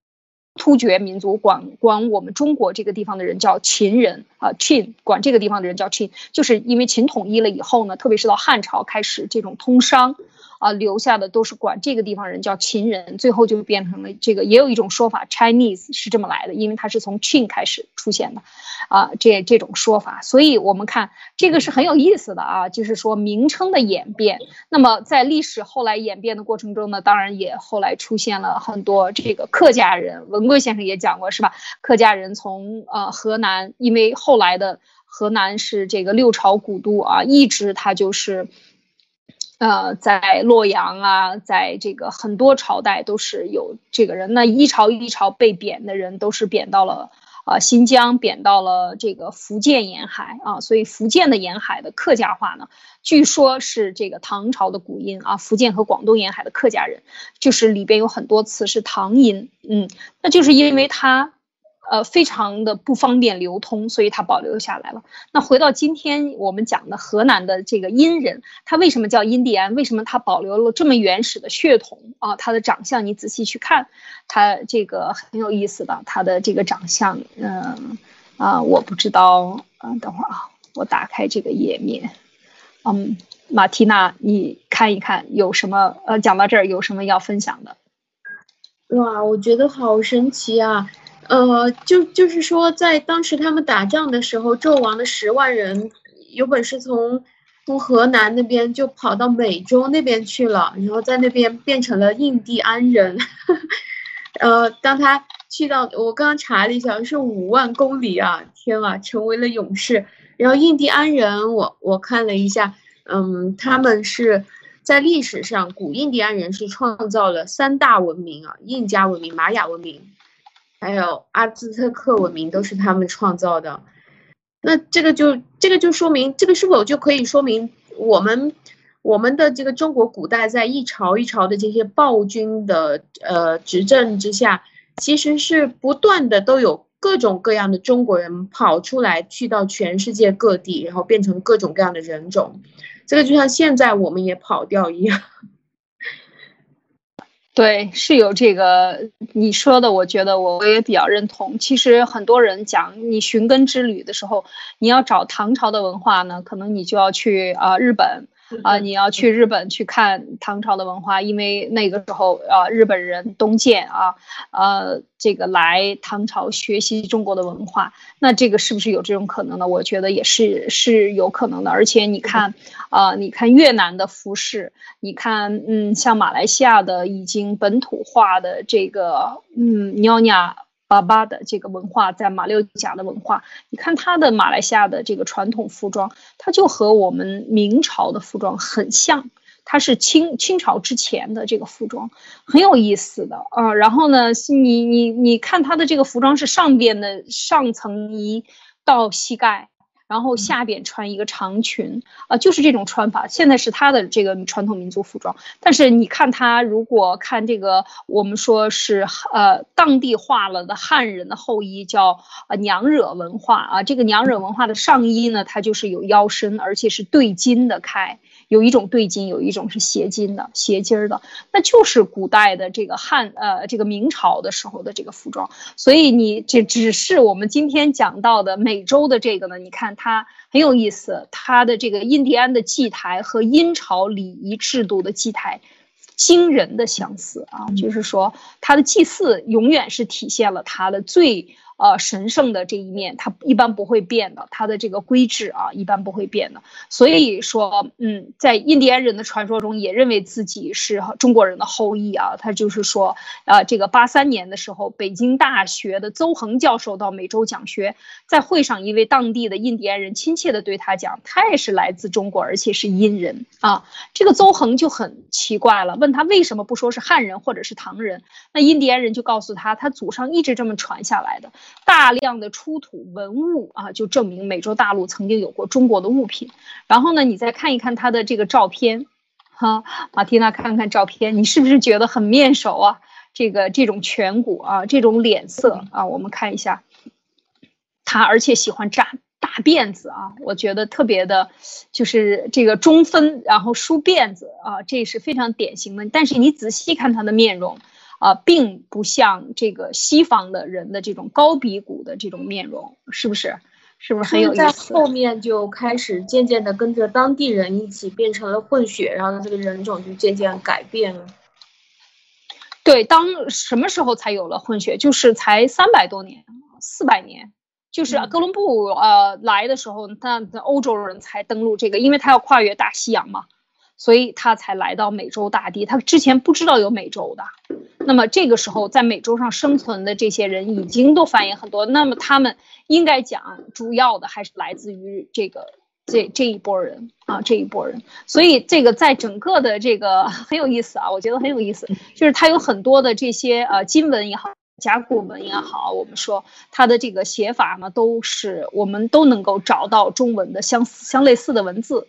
突厥民族管管我们中国这个地方的人叫秦人啊，Chin 管这个地方的人叫 Chin，就是因为秦统一了以后呢，特别是到汉朝开始这种通商。啊，留下的都是管这个地方人叫秦人，最后就变成了这个。也有一种说法，Chinese 是这么来的，因为它是从 Chin 开始出现的，啊，这这种说法。所以我们看这个是很有意思的啊，就是说名称的演变。那么在历史后来演变的过程中呢，当然也后来出现了很多这个客家人。文贵先生也讲过是吧？客家人从呃河南，因为后来的河南是这个六朝古都啊，一直它就是。呃，在洛阳啊，在这个很多朝代都是有这个人。那一朝一朝被贬的人，都是贬到了啊新疆，贬到了这个福建沿海啊。所以福建的沿海的客家话呢，据说是这个唐朝的古音啊。福建和广东沿海的客家人，就是里边有很多词是唐音，嗯，那就是因为他。呃，非常的不方便流通，所以它保留下来了。那回到今天我们讲的河南的这个殷人，他为什么叫印第安？为什么他保留了这么原始的血统啊？他的长相你仔细去看，他这个很有意思的，他的这个长相，嗯啊，我不知道，嗯，等会儿啊，我打开这个页面，嗯，马缇娜，你看一看有什么？呃，讲到这儿有什么要分享的？哇，我觉得好神奇啊！呃，就就是说，在当时他们打仗的时候，纣王的十万人有本事从从河南那边就跑到美洲那边去了，然后在那边变成了印第安人。呃，当他去到，我刚刚查了一下，是五万公里啊！天啊，成为了勇士。然后印第安人，我我看了一下，嗯，他们是在历史上，古印第安人是创造了三大文明啊，印加文明、玛雅文明。还有阿兹特克文明都是他们创造的，那这个就这个就说明，这个是否就可以说明我们我们的这个中国古代在一朝一朝的这些暴君的呃执政之下，其实是不断的都有各种各样的中国人跑出来，去到全世界各地，然后变成各种各样的人种。这个就像现在我们也跑掉一样。对，是有这个你说的，我觉得我我也比较认同。其实很多人讲你寻根之旅的时候，你要找唐朝的文化呢，可能你就要去啊日本。啊，你要去日本去看唐朝的文化，因为那个时候啊，日本人东渐啊，呃，这个来唐朝学习中国的文化，那这个是不是有这种可能呢？我觉得也是是有可能的。而且你看，啊，你看越南的服饰，你看，嗯，像马来西亚的已经本土化的这个，嗯，妞妞。巴巴的这个文化，在马六甲的文化，你看他的马来西亚的这个传统服装，它就和我们明朝的服装很像，它是清清朝之前的这个服装，很有意思的啊。然后呢，你你你看它的这个服装是上边的上层衣到膝盖。然后下边穿一个长裙啊，就是这种穿法。现在是他的这个传统民族服装，但是你看他如果看这个，我们说是呃当地化了的汉人的后衣，叫呃娘惹文化啊。这个娘惹文化的上衣呢，它就是有腰身，而且是对襟的开。有一种对襟，有一种是斜襟的，斜襟儿的，那就是古代的这个汉呃这个明朝的时候的这个服装。所以你这只是我们今天讲到的美洲的这个呢，你看它很有意思，它的这个印第安的祭台和殷朝礼仪制度的祭台惊人的相似啊，就是说它的祭祀永远是体现了它的最。呃，神圣的这一面，它一般不会变的，它的这个规制啊，一般不会变的。所以说，嗯，在印第安人的传说中，也认为自己是中国人的后裔啊。他就是说，呃，这个八三年的时候，北京大学的邹恒教授到美洲讲学，在会上，一位当地的印第安人亲切地对他讲，他也是来自中国，而且是殷人啊。这个邹恒就很奇怪了，问他为什么不说是汉人或者是唐人？那印第安人就告诉他，他祖上一直这么传下来的。大量的出土文物啊，就证明美洲大陆曾经有过中国的物品。然后呢，你再看一看他的这个照片，哈，马蒂娜看看照片，你是不是觉得很面熟啊？这个这种颧骨啊，这种脸色啊，我们看一下，他而且喜欢扎大辫子啊，我觉得特别的，就是这个中分，然后梳辫子啊，这是非常典型的。但是你仔细看他的面容。啊，并不像这个西方的人的这种高鼻骨的这种面容，是不是？是不是很有意思？在后面就开始渐渐的跟着当地人一起变成了混血，然后这个人种就渐渐改变了。对，当什么时候才有了混血？就是才三百多年，四百年，就是哥伦布呃来的时候，那欧洲人才登陆这个，因为他要跨越大西洋嘛。所以他才来到美洲大地，他之前不知道有美洲的。那么这个时候，在美洲上生存的这些人已经都繁衍很多。那么他们应该讲，主要的还是来自于这个这这一波人啊，这一波人。所以这个在整个的这个很有意思啊，我觉得很有意思，就是它有很多的这些呃金文也好，甲骨文也好，我们说它的这个写法呢，都是我们都能够找到中文的相相类似的文字。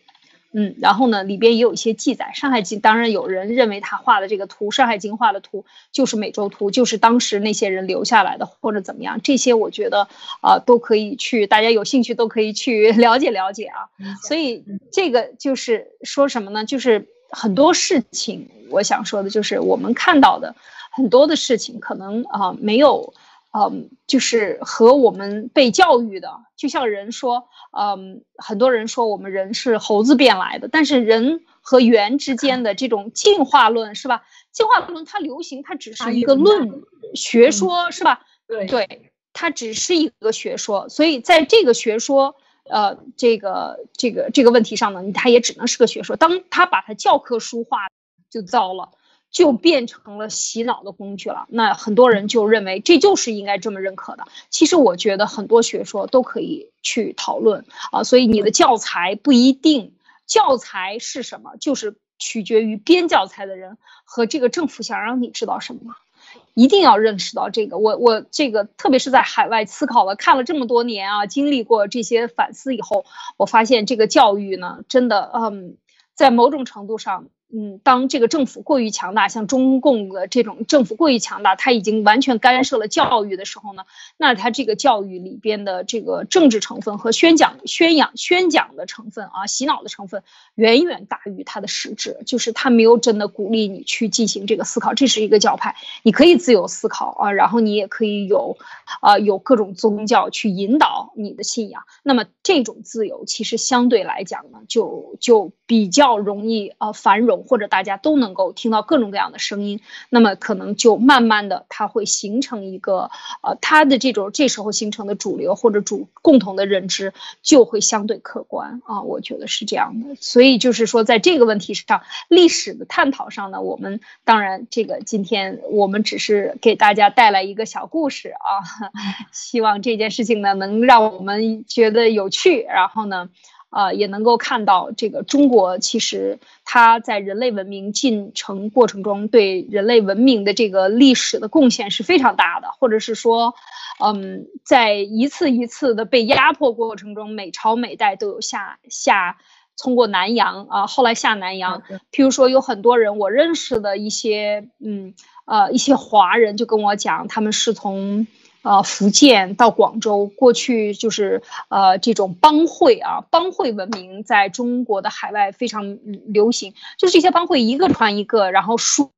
嗯，然后呢，里边也有一些记载，《山海经》当然有人认为他画的这个图，《山海经》画的图就是美洲图，就是当时那些人留下来的，或者怎么样，这些我觉得啊都可以去，大家有兴趣都可以去 了解了解啊。所以这个就是说什么呢？就是很多事情，我想说的就是我们看到的很多的事情，可能啊没有。嗯，就是和我们被教育的，就像人说，嗯，很多人说我们人是猴子变来的，但是人和猿之间的这种进化论是吧？进化论它流行，它只是一个论学说是吧？对对，它只是一个学说，所以在这个学说，呃，这个这个这个问题上呢，它也只能是个学说。当他把它教科书化，就糟了。就变成了洗脑的工具了。那很多人就认为这就是应该这么认可的。其实我觉得很多学说都可以去讨论啊。所以你的教材不一定，教材是什么，就是取决于编教材的人和这个政府想让你知道什么。一定要认识到这个。我我这个特别是在海外思考了看了这么多年啊，经历过这些反思以后，我发现这个教育呢，真的嗯，在某种程度上。嗯，当这个政府过于强大，像中共的这种政府过于强大，他已经完全干涉了教育的时候呢，那他这个教育里边的这个政治成分和宣讲、宣扬、宣讲的成分啊，洗脑的成分远远大于它的实质，就是他没有真的鼓励你去进行这个思考。这是一个教派，你可以自由思考啊，然后你也可以有，啊，有各种宗教去引导你的信仰。那么这种自由其实相对来讲呢，就就比较容易啊繁荣。或者大家都能够听到各种各样的声音，那么可能就慢慢的，它会形成一个呃，它的这种这时候形成的主流或者主共同的认知就会相对客观啊，我觉得是这样的。所以就是说，在这个问题上，历史的探讨上呢，我们当然这个今天我们只是给大家带来一个小故事啊，希望这件事情呢能让我们觉得有趣，然后呢。啊，也能够看到这个中国，其实它在人类文明进程过程中对人类文明的这个历史的贡献是非常大的，或者是说，嗯，在一次一次的被压迫过程中，每朝每代都有下下通过南洋啊，后来下南洋。譬如说，有很多人我认识的一些，嗯，呃，一些华人就跟我讲，他们是从。呃，福建到广州，过去就是呃这种帮会啊，帮会文明在中国的海外非常流行，就是这些帮会一个传一个，然后输。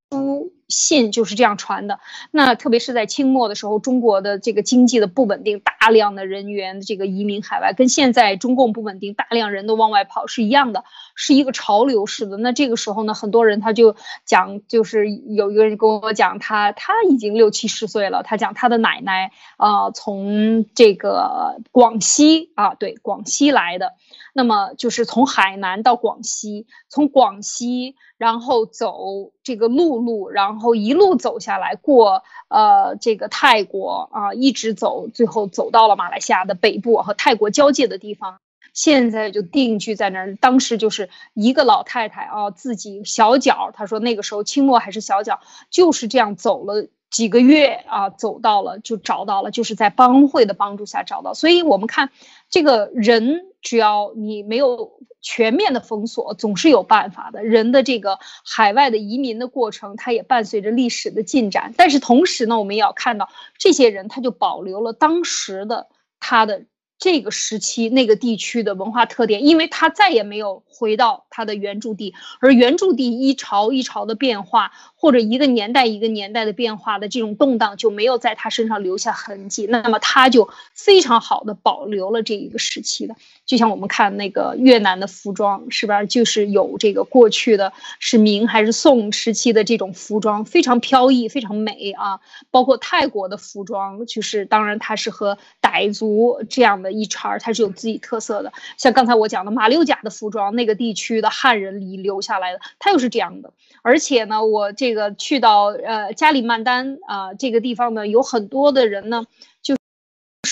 信就是这样传的。那特别是在清末的时候，中国的这个经济的不稳定，大量的人员这个移民海外，跟现在中共不稳定，大量人都往外跑是一样的，是一个潮流式的。那这个时候呢，很多人他就讲，就是有一个人跟我讲，他他已经六七十岁了，他讲他的奶奶啊，从这个广西啊，对，广西来的。那么就是从海南到广西，从广西然后走这个陆路，然后一路走下来过呃这个泰国啊，一直走，最后走到了马来西亚的北部和泰国交界的地方，现在就定居在那儿。当时就是一个老太太啊，自己小脚，她说那个时候清末还是小脚，就是这样走了。几个月啊，走到了就找到了，就是在帮会的帮助下找到。所以，我们看这个人，只要你没有全面的封锁，总是有办法的。人的这个海外的移民的过程，它也伴随着历史的进展。但是同时呢，我们也要看到这些人，他就保留了当时的他的。这个时期那个地区的文化特点，因为他再也没有回到他的原住地，而原住地一朝一朝的变化，或者一个年代一个年代的变化的这种动荡，就没有在他身上留下痕迹。那么他就非常好的保留了这一个时期的，就像我们看那个越南的服装，是吧？就是有这个过去的是明还是宋时期的这种服装，非常飘逸，非常美啊。包括泰国的服装，就是当然它是和傣族这样的。一茬儿，它是有自己特色的。像刚才我讲的马六甲的服装，那个地区的汉人里留下来的，它又是这样的。而且呢，我这这个去到呃加里曼丹啊这个地方呢，有很多的人呢就。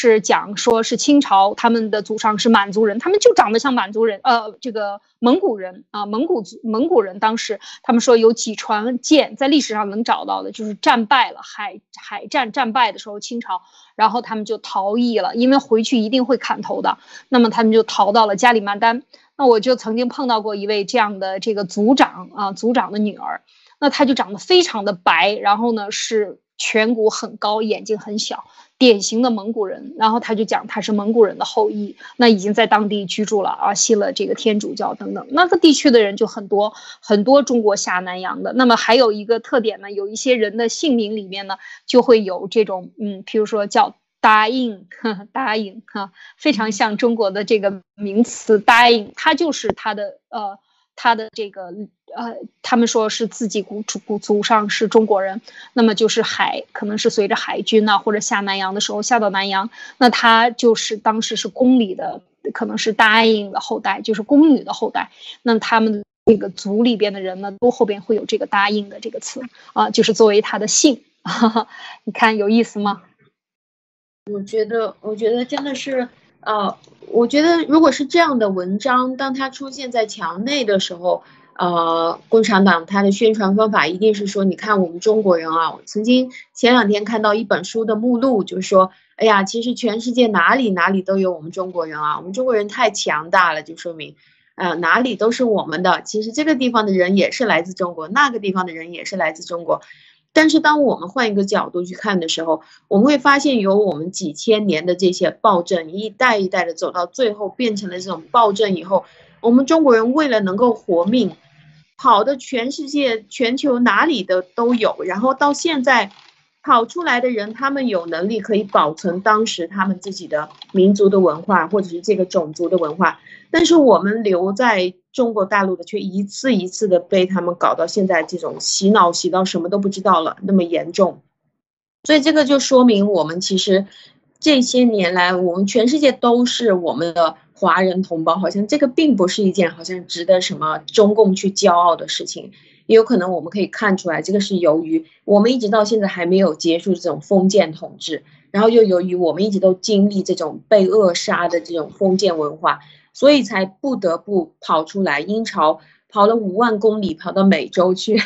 是讲说是清朝他们的祖上是满族人，他们就长得像满族人，呃，这个蒙古人啊，蒙古族蒙古人当时他们说有几船舰在历史上能找到的，就是战败了海海战战败的时候，清朝，然后他们就逃逸了，因为回去一定会砍头的，那么他们就逃到了加里曼丹。那我就曾经碰到过一位这样的这个族长啊，族长的女儿，那她就长得非常的白，然后呢是颧骨很高，眼睛很小。典型的蒙古人，然后他就讲他是蒙古人的后裔，那已经在当地居住了啊，信了这个天主教等等，那个地区的人就很多很多中国下南洋的。那么还有一个特点呢，有一些人的姓名里面呢就会有这种嗯，譬如说叫答应答应哈，非常像中国的这个名词答应，它就是他的呃。他的这个呃，他们说是自己古祖祖上是中国人，那么就是海，可能是随着海军呐，或者下南洋的时候下到南洋，那他就是当时是宫里的，可能是答应的后代，就是宫女的后代。那他们这个族里边的人呢，都后边会有这个答应的这个词啊，就是作为他的姓。你看有意思吗？我觉得，我觉得真的是。呃，我觉得如果是这样的文章，当它出现在墙内的时候，呃，共产党它的宣传方法一定是说，你看我们中国人啊，曾经前两天看到一本书的目录，就是说，哎呀，其实全世界哪里哪里都有我们中国人啊，我们中国人太强大了，就说明，呃，哪里都是我们的。其实这个地方的人也是来自中国，那个地方的人也是来自中国。但是当我们换一个角度去看的时候，我们会发现有我们几千年的这些暴政，一代一代的走到最后变成了这种暴政以后，我们中国人为了能够活命，跑的全世界、全球哪里的都有，然后到现在。跑出来的人，他们有能力可以保存当时他们自己的民族的文化，或者是这个种族的文化，但是我们留在中国大陆的，却一次一次的被他们搞到现在这种洗脑洗到什么都不知道了那么严重，所以这个就说明我们其实这些年来，我们全世界都是我们的华人同胞，好像这个并不是一件好像值得什么中共去骄傲的事情。也有可能我们可以看出来，这个是由于我们一直到现在还没有结束这种封建统治，然后又由于我们一直都经历这种被扼杀的这种封建文化，所以才不得不跑出来。英朝跑了五万公里跑到美洲去，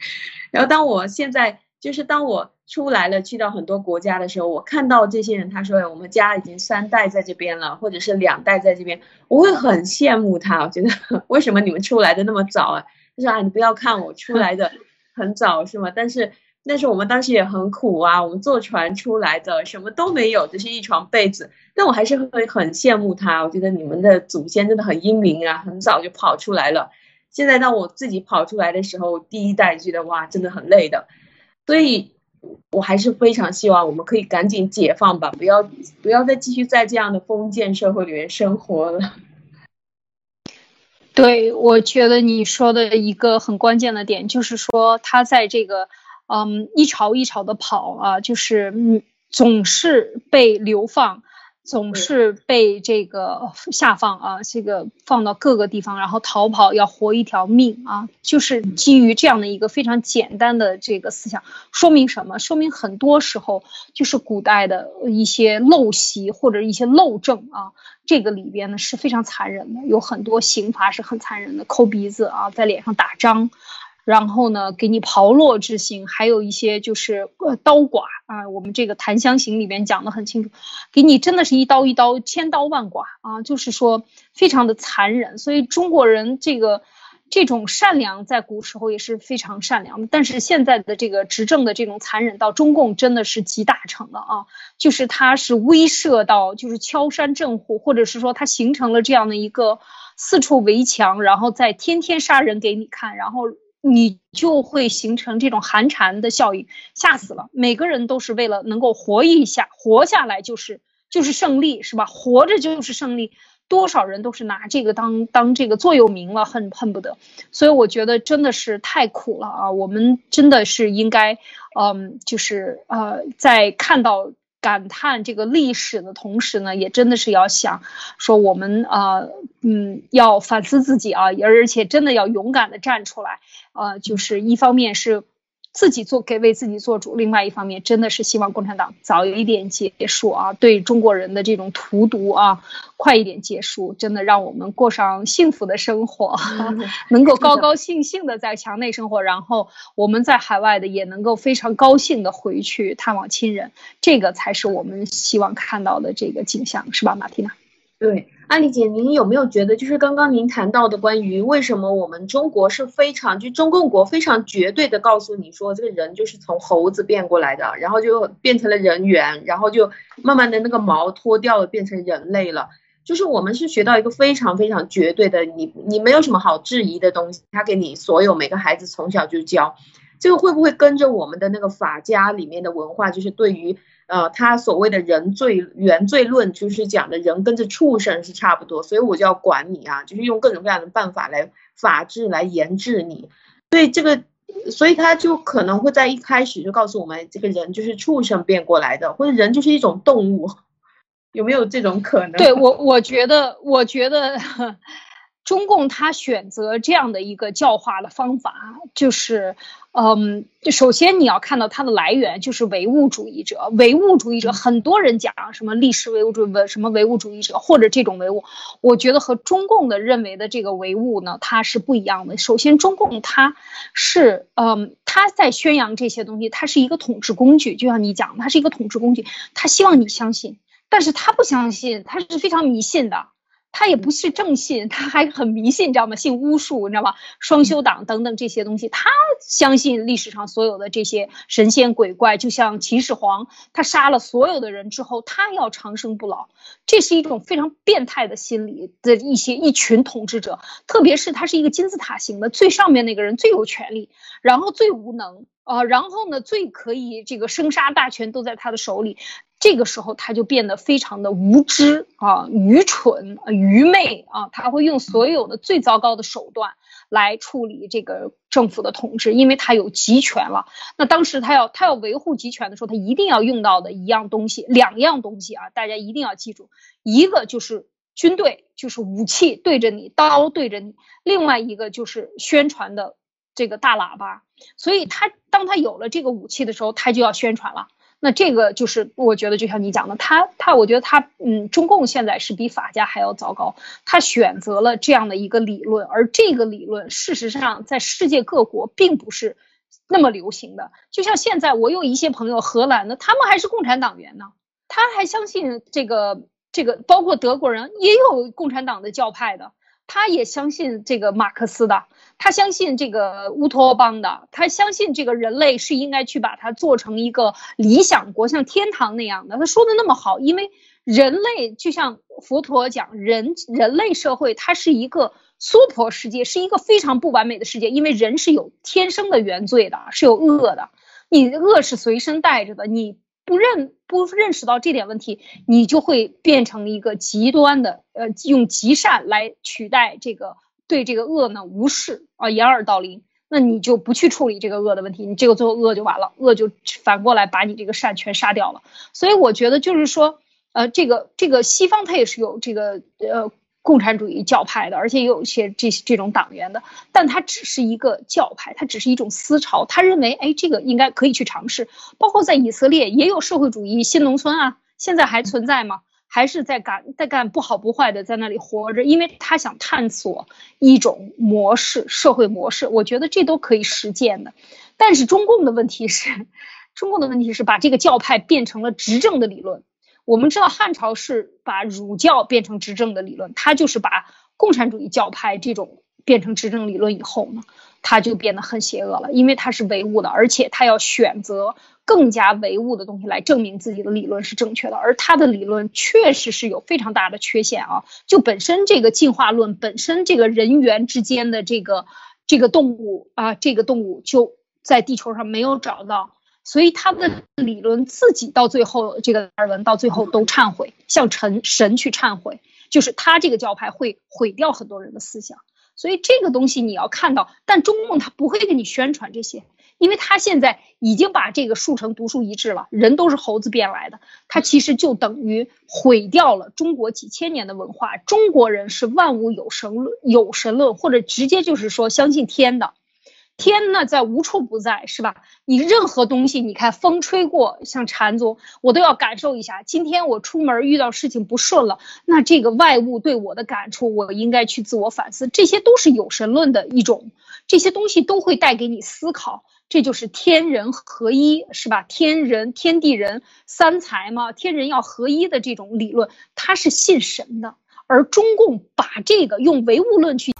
然后当我现在就是当我出来了，去到很多国家的时候，我看到这些人，他说我们家已经三代在这边了，或者是两代在这边，我会很羡慕他。我觉得 为什么你们出来的那么早啊？他说啊，你不要看我出来的 很早是吗？但是但是我们当时也很苦啊，我们坐船出来的，什么都没有，只是一床被子。但我还是会很羡慕他，我觉得你们的祖先真的很英明啊，很早就跑出来了。现在当我自己跑出来的时候，第一代觉得哇，真的很累的。所以我还是非常希望我们可以赶紧解放吧，不要不要再继续在这样的封建社会里面生活了。对，我觉得你说的一个很关键的点，就是说他在这个，嗯，一朝一朝的跑啊，就是嗯，总是被流放。总是被这个下放啊，这个放到各个地方，然后逃跑要活一条命啊，就是基于这样的一个非常简单的这个思想，说明什么？说明很多时候就是古代的一些陋习或者一些陋政啊，这个里边呢是非常残忍的，有很多刑罚是很残忍的，抠鼻子啊，在脸上打章。然后呢，给你刨落之刑，还有一些就是呃刀剐啊，我们这个《檀香刑》里面讲的很清楚，给你真的是一刀一刀，千刀万剐啊，就是说非常的残忍。所以中国人这个这种善良在古时候也是非常善良，但是现在的这个执政的这种残忍，到中共真的是集大成了啊，就是它是威慑到就是敲山震虎，或者是说它形成了这样的一个四处围墙，然后再天天杀人给你看，然后。你就会形成这种寒蝉的效应，吓死了。每个人都是为了能够活一下，活下来就是就是胜利，是吧？活着就是胜利，多少人都是拿这个当当这个座右铭了，恨恨不得。所以我觉得真的是太苦了啊！我们真的是应该，嗯，就是呃，在看到。感叹这个历史的同时呢，也真的是要想说我们啊，嗯，要反思自己啊，而且真的要勇敢的站出来啊，就是一方面是。自己做给为自己做主，另外一方面真的是希望共产党早一点结束啊，对中国人的这种荼毒啊，快一点结束，真的让我们过上幸福的生活，能够高高兴兴的在墙内生活，然后我们在海外的也能够非常高兴的回去探望亲人，这个才是我们希望看到的这个景象，是吧，马蒂娜？对。安丽姐，您有没有觉得，就是刚刚您谈到的关于为什么我们中国是非常就中共国非常绝对的告诉你说，这个人就是从猴子变过来的，然后就变成了人猿，然后就慢慢的那个毛脱掉了，变成人类了。就是我们是学到一个非常非常绝对的，你你没有什么好质疑的东西，他给你所有每个孩子从小就教，这个会不会跟着我们的那个法家里面的文化，就是对于。呃，他所谓的人罪原罪论，就是讲的人跟着畜生是差不多，所以我就要管你啊，就是用各种各样的办法来法治来严治你。所以这个，所以他就可能会在一开始就告诉我们，这个人就是畜生变过来的，或者人就是一种动物，有没有这种可能？对我，我觉得，我觉得。中共他选择这样的一个教化的方法，就是，嗯，首先你要看到它的来源，就是唯物主义者。唯物主义者，很多人讲什么历史唯物主义，什么唯物主义者，或者这种唯物，我觉得和中共的认为的这个唯物呢，它是不一样的。首先，中共它是，嗯，他在宣扬这些东西，它是一个统治工具，就像你讲，它是一个统治工具，他希望你相信，但是他不相信，他是非常迷信的。他也不是正信，他还很迷信，你知道吗？信巫术，你知道吗？双修党等等这些东西，他相信历史上所有的这些神仙鬼怪，就像秦始皇，他杀了所有的人之后，他要长生不老，这是一种非常变态的心理的一些一群统治者，特别是他是一个金字塔型的，最上面那个人最有权利，然后最无能啊，然后呢，最可以这个生杀大权都在他的手里。这个时候他就变得非常的无知啊、愚蠢啊、愚昧啊，他会用所有的最糟糕的手段来处理这个政府的统治，因为他有集权了。那当时他要他要维护集权的时候，他一定要用到的一样东西，两样东西啊，大家一定要记住，一个就是军队，就是武器对着你，刀对着你；另外一个就是宣传的这个大喇叭。所以他当他有了这个武器的时候，他就要宣传了。那这个就是我觉得，就像你讲的，他他，我觉得他，嗯，中共现在是比法家还要糟糕。他选择了这样的一个理论，而这个理论事实上在世界各国并不是那么流行的。就像现在，我有一些朋友，荷兰的，他们还是共产党员呢，他还相信这个这个，包括德国人也有共产党的教派的。他也相信这个马克思的，他相信这个乌托邦的，他相信这个人类是应该去把它做成一个理想国，像天堂那样的。他说的那么好，因为人类就像佛陀讲，人人类社会它是一个娑婆世界，是一个非常不完美的世界，因为人是有天生的原罪的，是有恶的，你恶是随身带着的，你。不认不认识到这点问题，你就会变成一个极端的，呃，用极善来取代这个对这个恶呢无视啊，掩耳盗铃。那你就不去处理这个恶的问题，你这个最后恶就完了，恶就反过来把你这个善全杀掉了。所以我觉得就是说，呃，这个这个西方它也是有这个呃。共产主义教派的，而且也有一些这这种党员的，但他只是一个教派，他只是一种思潮。他认为，哎，这个应该可以去尝试。包括在以色列也有社会主义新农村啊，现在还存在吗？还是在干在干不好不坏的，在那里活着，因为他想探索一种模式，社会模式。我觉得这都可以实践的。但是中共的问题是，中共的问题是把这个教派变成了执政的理论。我们知道汉朝是把儒教变成执政的理论，他就是把共产主义教派这种变成执政理论以后呢，他就变得很邪恶了，因为他是唯物的，而且他要选择更加唯物的东西来证明自己的理论是正确的，而他的理论确实是有非常大的缺陷啊，就本身这个进化论本身这个人猿之间的这个这个动物啊，这个动物就在地球上没有找到。所以他的理论自己到最后，这个达尔文到最后都忏悔，向神神去忏悔，就是他这个教派会毁掉很多人的思想。所以这个东西你要看到，但中共他不会给你宣传这些，因为他现在已经把这个树成独树一帜了，人都是猴子变来的，他其实就等于毁掉了中国几千年的文化。中国人是万物有神论，有神论，或者直接就是说相信天的。天呢，在无处不在，是吧？你任何东西，你看风吹过，像禅宗，我都要感受一下。今天我出门遇到事情不顺了，那这个外物对我的感触，我应该去自我反思。这些都是有神论的一种，这些东西都会带给你思考。这就是天人合一，是吧？天人、天地人三才嘛，天人要合一的这种理论，它是信神的。而中共把这个用唯物论去。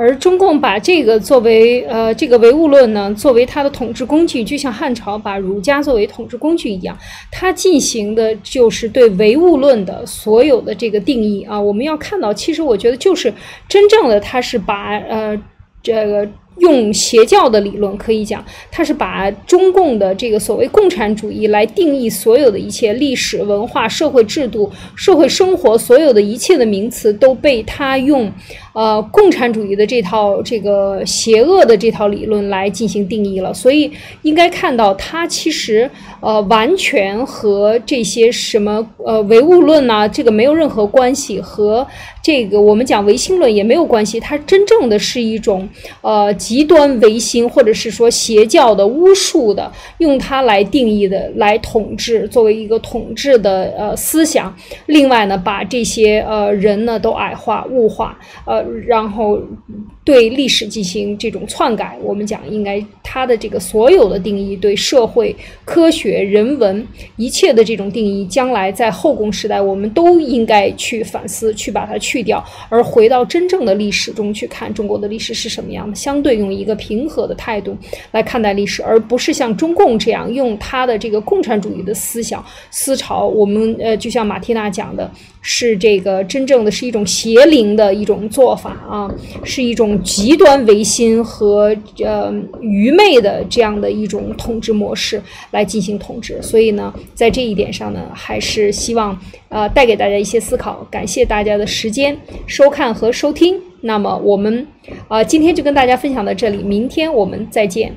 而中共把这个作为呃这个唯物论呢，作为它的统治工具，就像汉朝把儒家作为统治工具一样，它进行的就是对唯物论的所有的这个定义啊。我们要看到，其实我觉得就是真正的，它是把呃这个。用邪教的理论可以讲，它是把中共的这个所谓共产主义来定义所有的一切历史文化、社会制度、社会生活，所有的一切的名词都被他用呃共产主义的这套这个邪恶的这套理论来进行定义了。所以应该看到，它其实呃完全和这些什么呃唯物论呐，这个没有任何关系，和这个我们讲唯心论也没有关系。它真正的是一种呃。极端唯心或者是说邪教的巫术的，用它来定义的来统治，作为一个统治的呃思想。另外呢，把这些呃人呢都矮化、物化，呃，然后对历史进行这种篡改。我们讲应该它的这个所有的定义，对社会、科学、人文一切的这种定义，将来在后宫时代，我们都应该去反思，去把它去掉，而回到真正的历史中去看中国的历史是什么样的。相对用一个平和的态度来看待历史，而不是像中共这样用他的这个共产主义的思想思潮。我们呃，就像马蒂娜讲的，是这个真正的是一种邪灵的一种做法啊，是一种极端唯心和呃愚昧的这样的一种统治模式来进行统治。所以呢，在这一点上呢，还是希望呃带给大家一些思考。感谢大家的时间收看和收听。那么我们，啊，今天就跟大家分享到这里，明天我们再见。